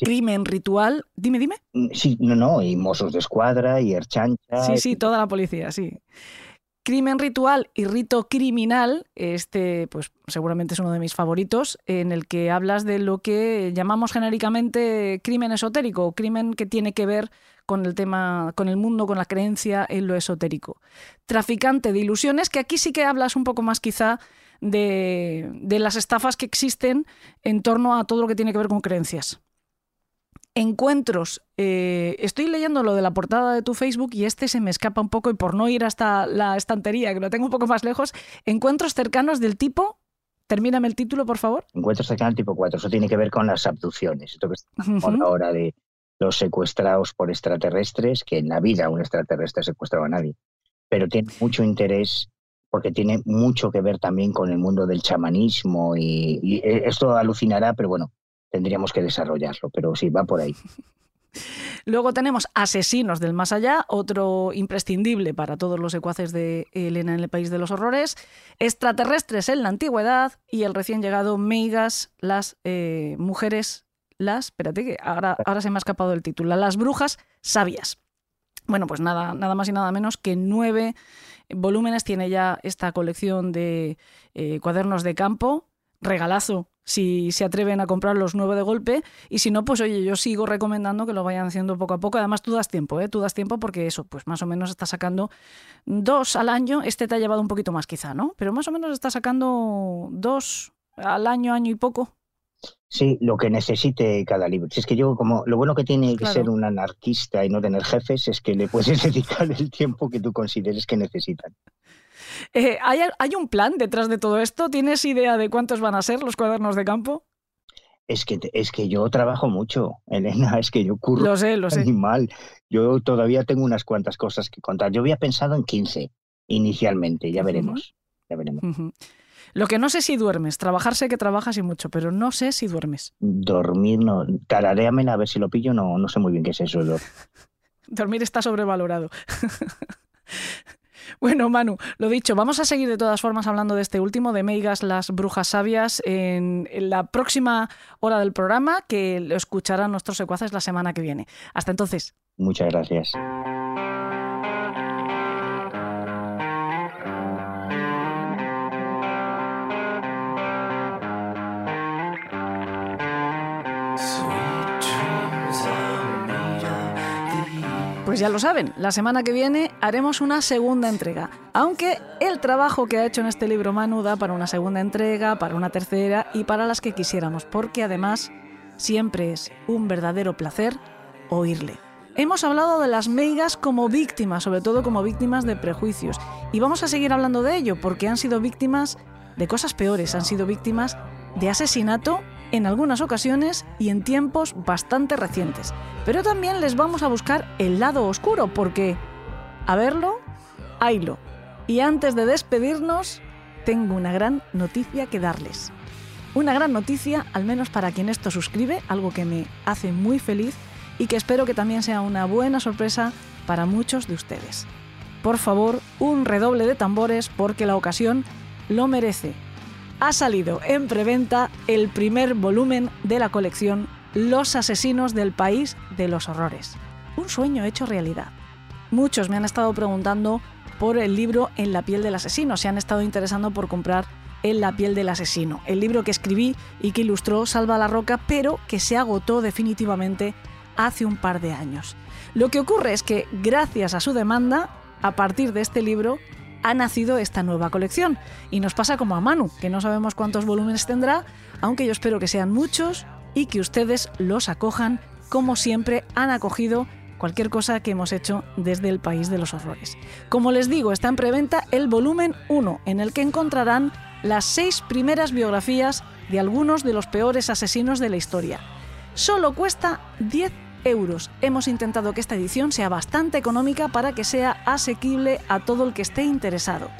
Crimen ritual, dime, dime. Mm, sí, no, no, y Mossos de Escuadra y Erchancha. Sí, sí, toda la policía, sí. Crimen ritual y rito criminal, este pues seguramente es uno de mis favoritos, en el que hablas de lo que llamamos genéricamente crimen esotérico, crimen que tiene que ver con el tema, con el mundo, con la creencia en lo esotérico. Traficante de ilusiones, que aquí sí que hablas un poco más quizá de, de las estafas que existen en torno a todo lo que tiene que ver con creencias encuentros. Eh, estoy leyendo lo de la portada de tu Facebook y este se me escapa un poco y por no ir hasta la estantería, que lo tengo un poco más lejos, encuentros cercanos del tipo... Termíname el título, por favor. Encuentros cercanos del tipo 4. Eso tiene que ver con las abducciones. Esto que estamos ahora de los secuestrados por extraterrestres, que en la vida un extraterrestre ha secuestrado a nadie. Pero tiene mucho interés porque tiene mucho que ver también con el mundo del chamanismo y, y esto alucinará, pero bueno, tendríamos que desarrollarlo, pero sí, va por ahí. (laughs) Luego tenemos Asesinos del Más Allá, otro imprescindible para todos los secuaces de Elena en el País de los Horrores, Extraterrestres en la Antigüedad y el recién llegado Meigas, las eh, mujeres, las, espérate que ahora, ahora se me ha escapado el título, las brujas sabias. Bueno, pues nada, nada más y nada menos que nueve volúmenes tiene ya esta colección de eh, cuadernos de campo, regalazo si se atreven a comprar los nueve de golpe y si no, pues oye, yo sigo recomendando que lo vayan haciendo poco a poco. Además, tú das tiempo, ¿eh? Tú das tiempo porque eso, pues más o menos está sacando dos al año. Este te ha llevado un poquito más quizá, ¿no? Pero más o menos está sacando dos al año, año y poco. Sí, lo que necesite cada libro. Si es que yo, como lo bueno que tiene que ser un anarquista y no tener jefes es que le puedes (laughs) dedicar el tiempo que tú consideres que necesitan. Eh, ¿hay, un plan detrás de todo esto? ¿Tienes idea de cuántos van a ser los cuadernos de campo? Es que, es que yo trabajo mucho, Elena, (laughs) es que yo curro lo sé, lo sé. Yo todavía tengo unas cuantas cosas que contar. Yo había pensado en 15 inicialmente, ya veremos. Ya veremos. Lo que no sé si duermes, trabajar sé que trabajas y mucho, pero no sé si duermes. Dormir no, tararéamela a ver si lo pillo, no, no sé muy bien qué es eso. (laughs) Dormir está sobrevalorado. (laughs) (laughs) Bueno, Manu, lo dicho, vamos a seguir de todas formas hablando de este último, de Meigas, las brujas sabias, en, la próxima hora del programa, que lo escucharán nuestros secuaces la semana que viene. Hasta entonces. Muchas gracias. Pues ya lo saben, la semana que viene haremos una segunda entrega. Aunque el trabajo que ha hecho en este libro Manu da para una segunda entrega, para una tercera y para las que quisiéramos, porque además siempre es un verdadero placer oírle. Hemos hablado de las meigas como víctimas, sobre todo como víctimas de prejuicios, y vamos a seguir hablando de ello porque han sido víctimas de cosas peores, han sido víctimas de asesinato en algunas ocasiones y en tiempos bastante recientes. Pero también les vamos a buscar el lado oscuro, porque, a verlo, haylo. Y antes de despedirnos, tengo una gran noticia que darles. Una gran noticia, al menos para quien esto suscribe, algo que me hace muy feliz y que espero que también sea una buena sorpresa para muchos de ustedes. Por favor, un redoble de tambores porque la ocasión lo merece ha salido en preventa el primer volumen de la colección Los asesinos del país de los horrores. Un sueño hecho realidad. Muchos me han estado preguntando por el libro En la piel del asesino, se han estado interesando por comprar En la piel del asesino, el libro que escribí y que ilustró Salva la Roca, pero que se agotó definitivamente hace un par de años. Lo que ocurre es que gracias a su demanda, a partir de este libro, ha nacido esta nueva colección. Y nos pasa como a Manu, que no sabemos cuántos volúmenes tendrá, aunque yo espero que sean muchos y que ustedes los acojan como siempre han acogido cualquier cosa que hemos hecho desde el país de los horrores. Como les digo, está en preventa el volumen 1, en el que encontrarán las seis primeras biografías de algunos de los peores asesinos de la historia. Solo cuesta 10 euros. Hemos intentado que esta edición sea bastante económica para que sea asequible a todo el que esté interesado.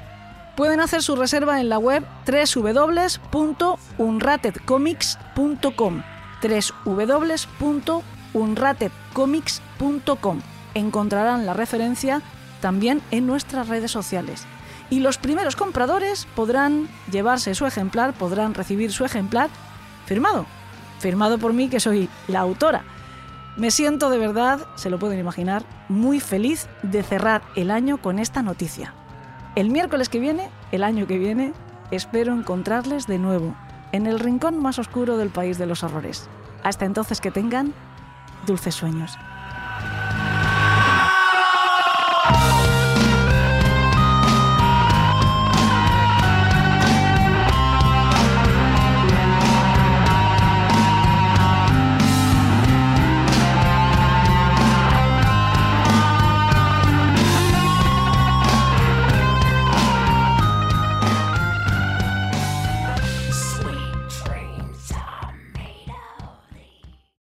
Pueden hacer su reserva en la web www.unratedcomics.com www.unratedcomics.com Encontrarán la referencia también en nuestras redes sociales. Y los primeros compradores podrán llevarse su ejemplar, podrán recibir su ejemplar firmado. Firmado por mí, que soy la autora. Me siento de verdad, se lo pueden imaginar, muy feliz de cerrar el año con esta noticia. El miércoles que viene, el año que viene, espero encontrarles de nuevo en el rincón más oscuro del país de los horrores. Hasta entonces que tengan dulces sueños.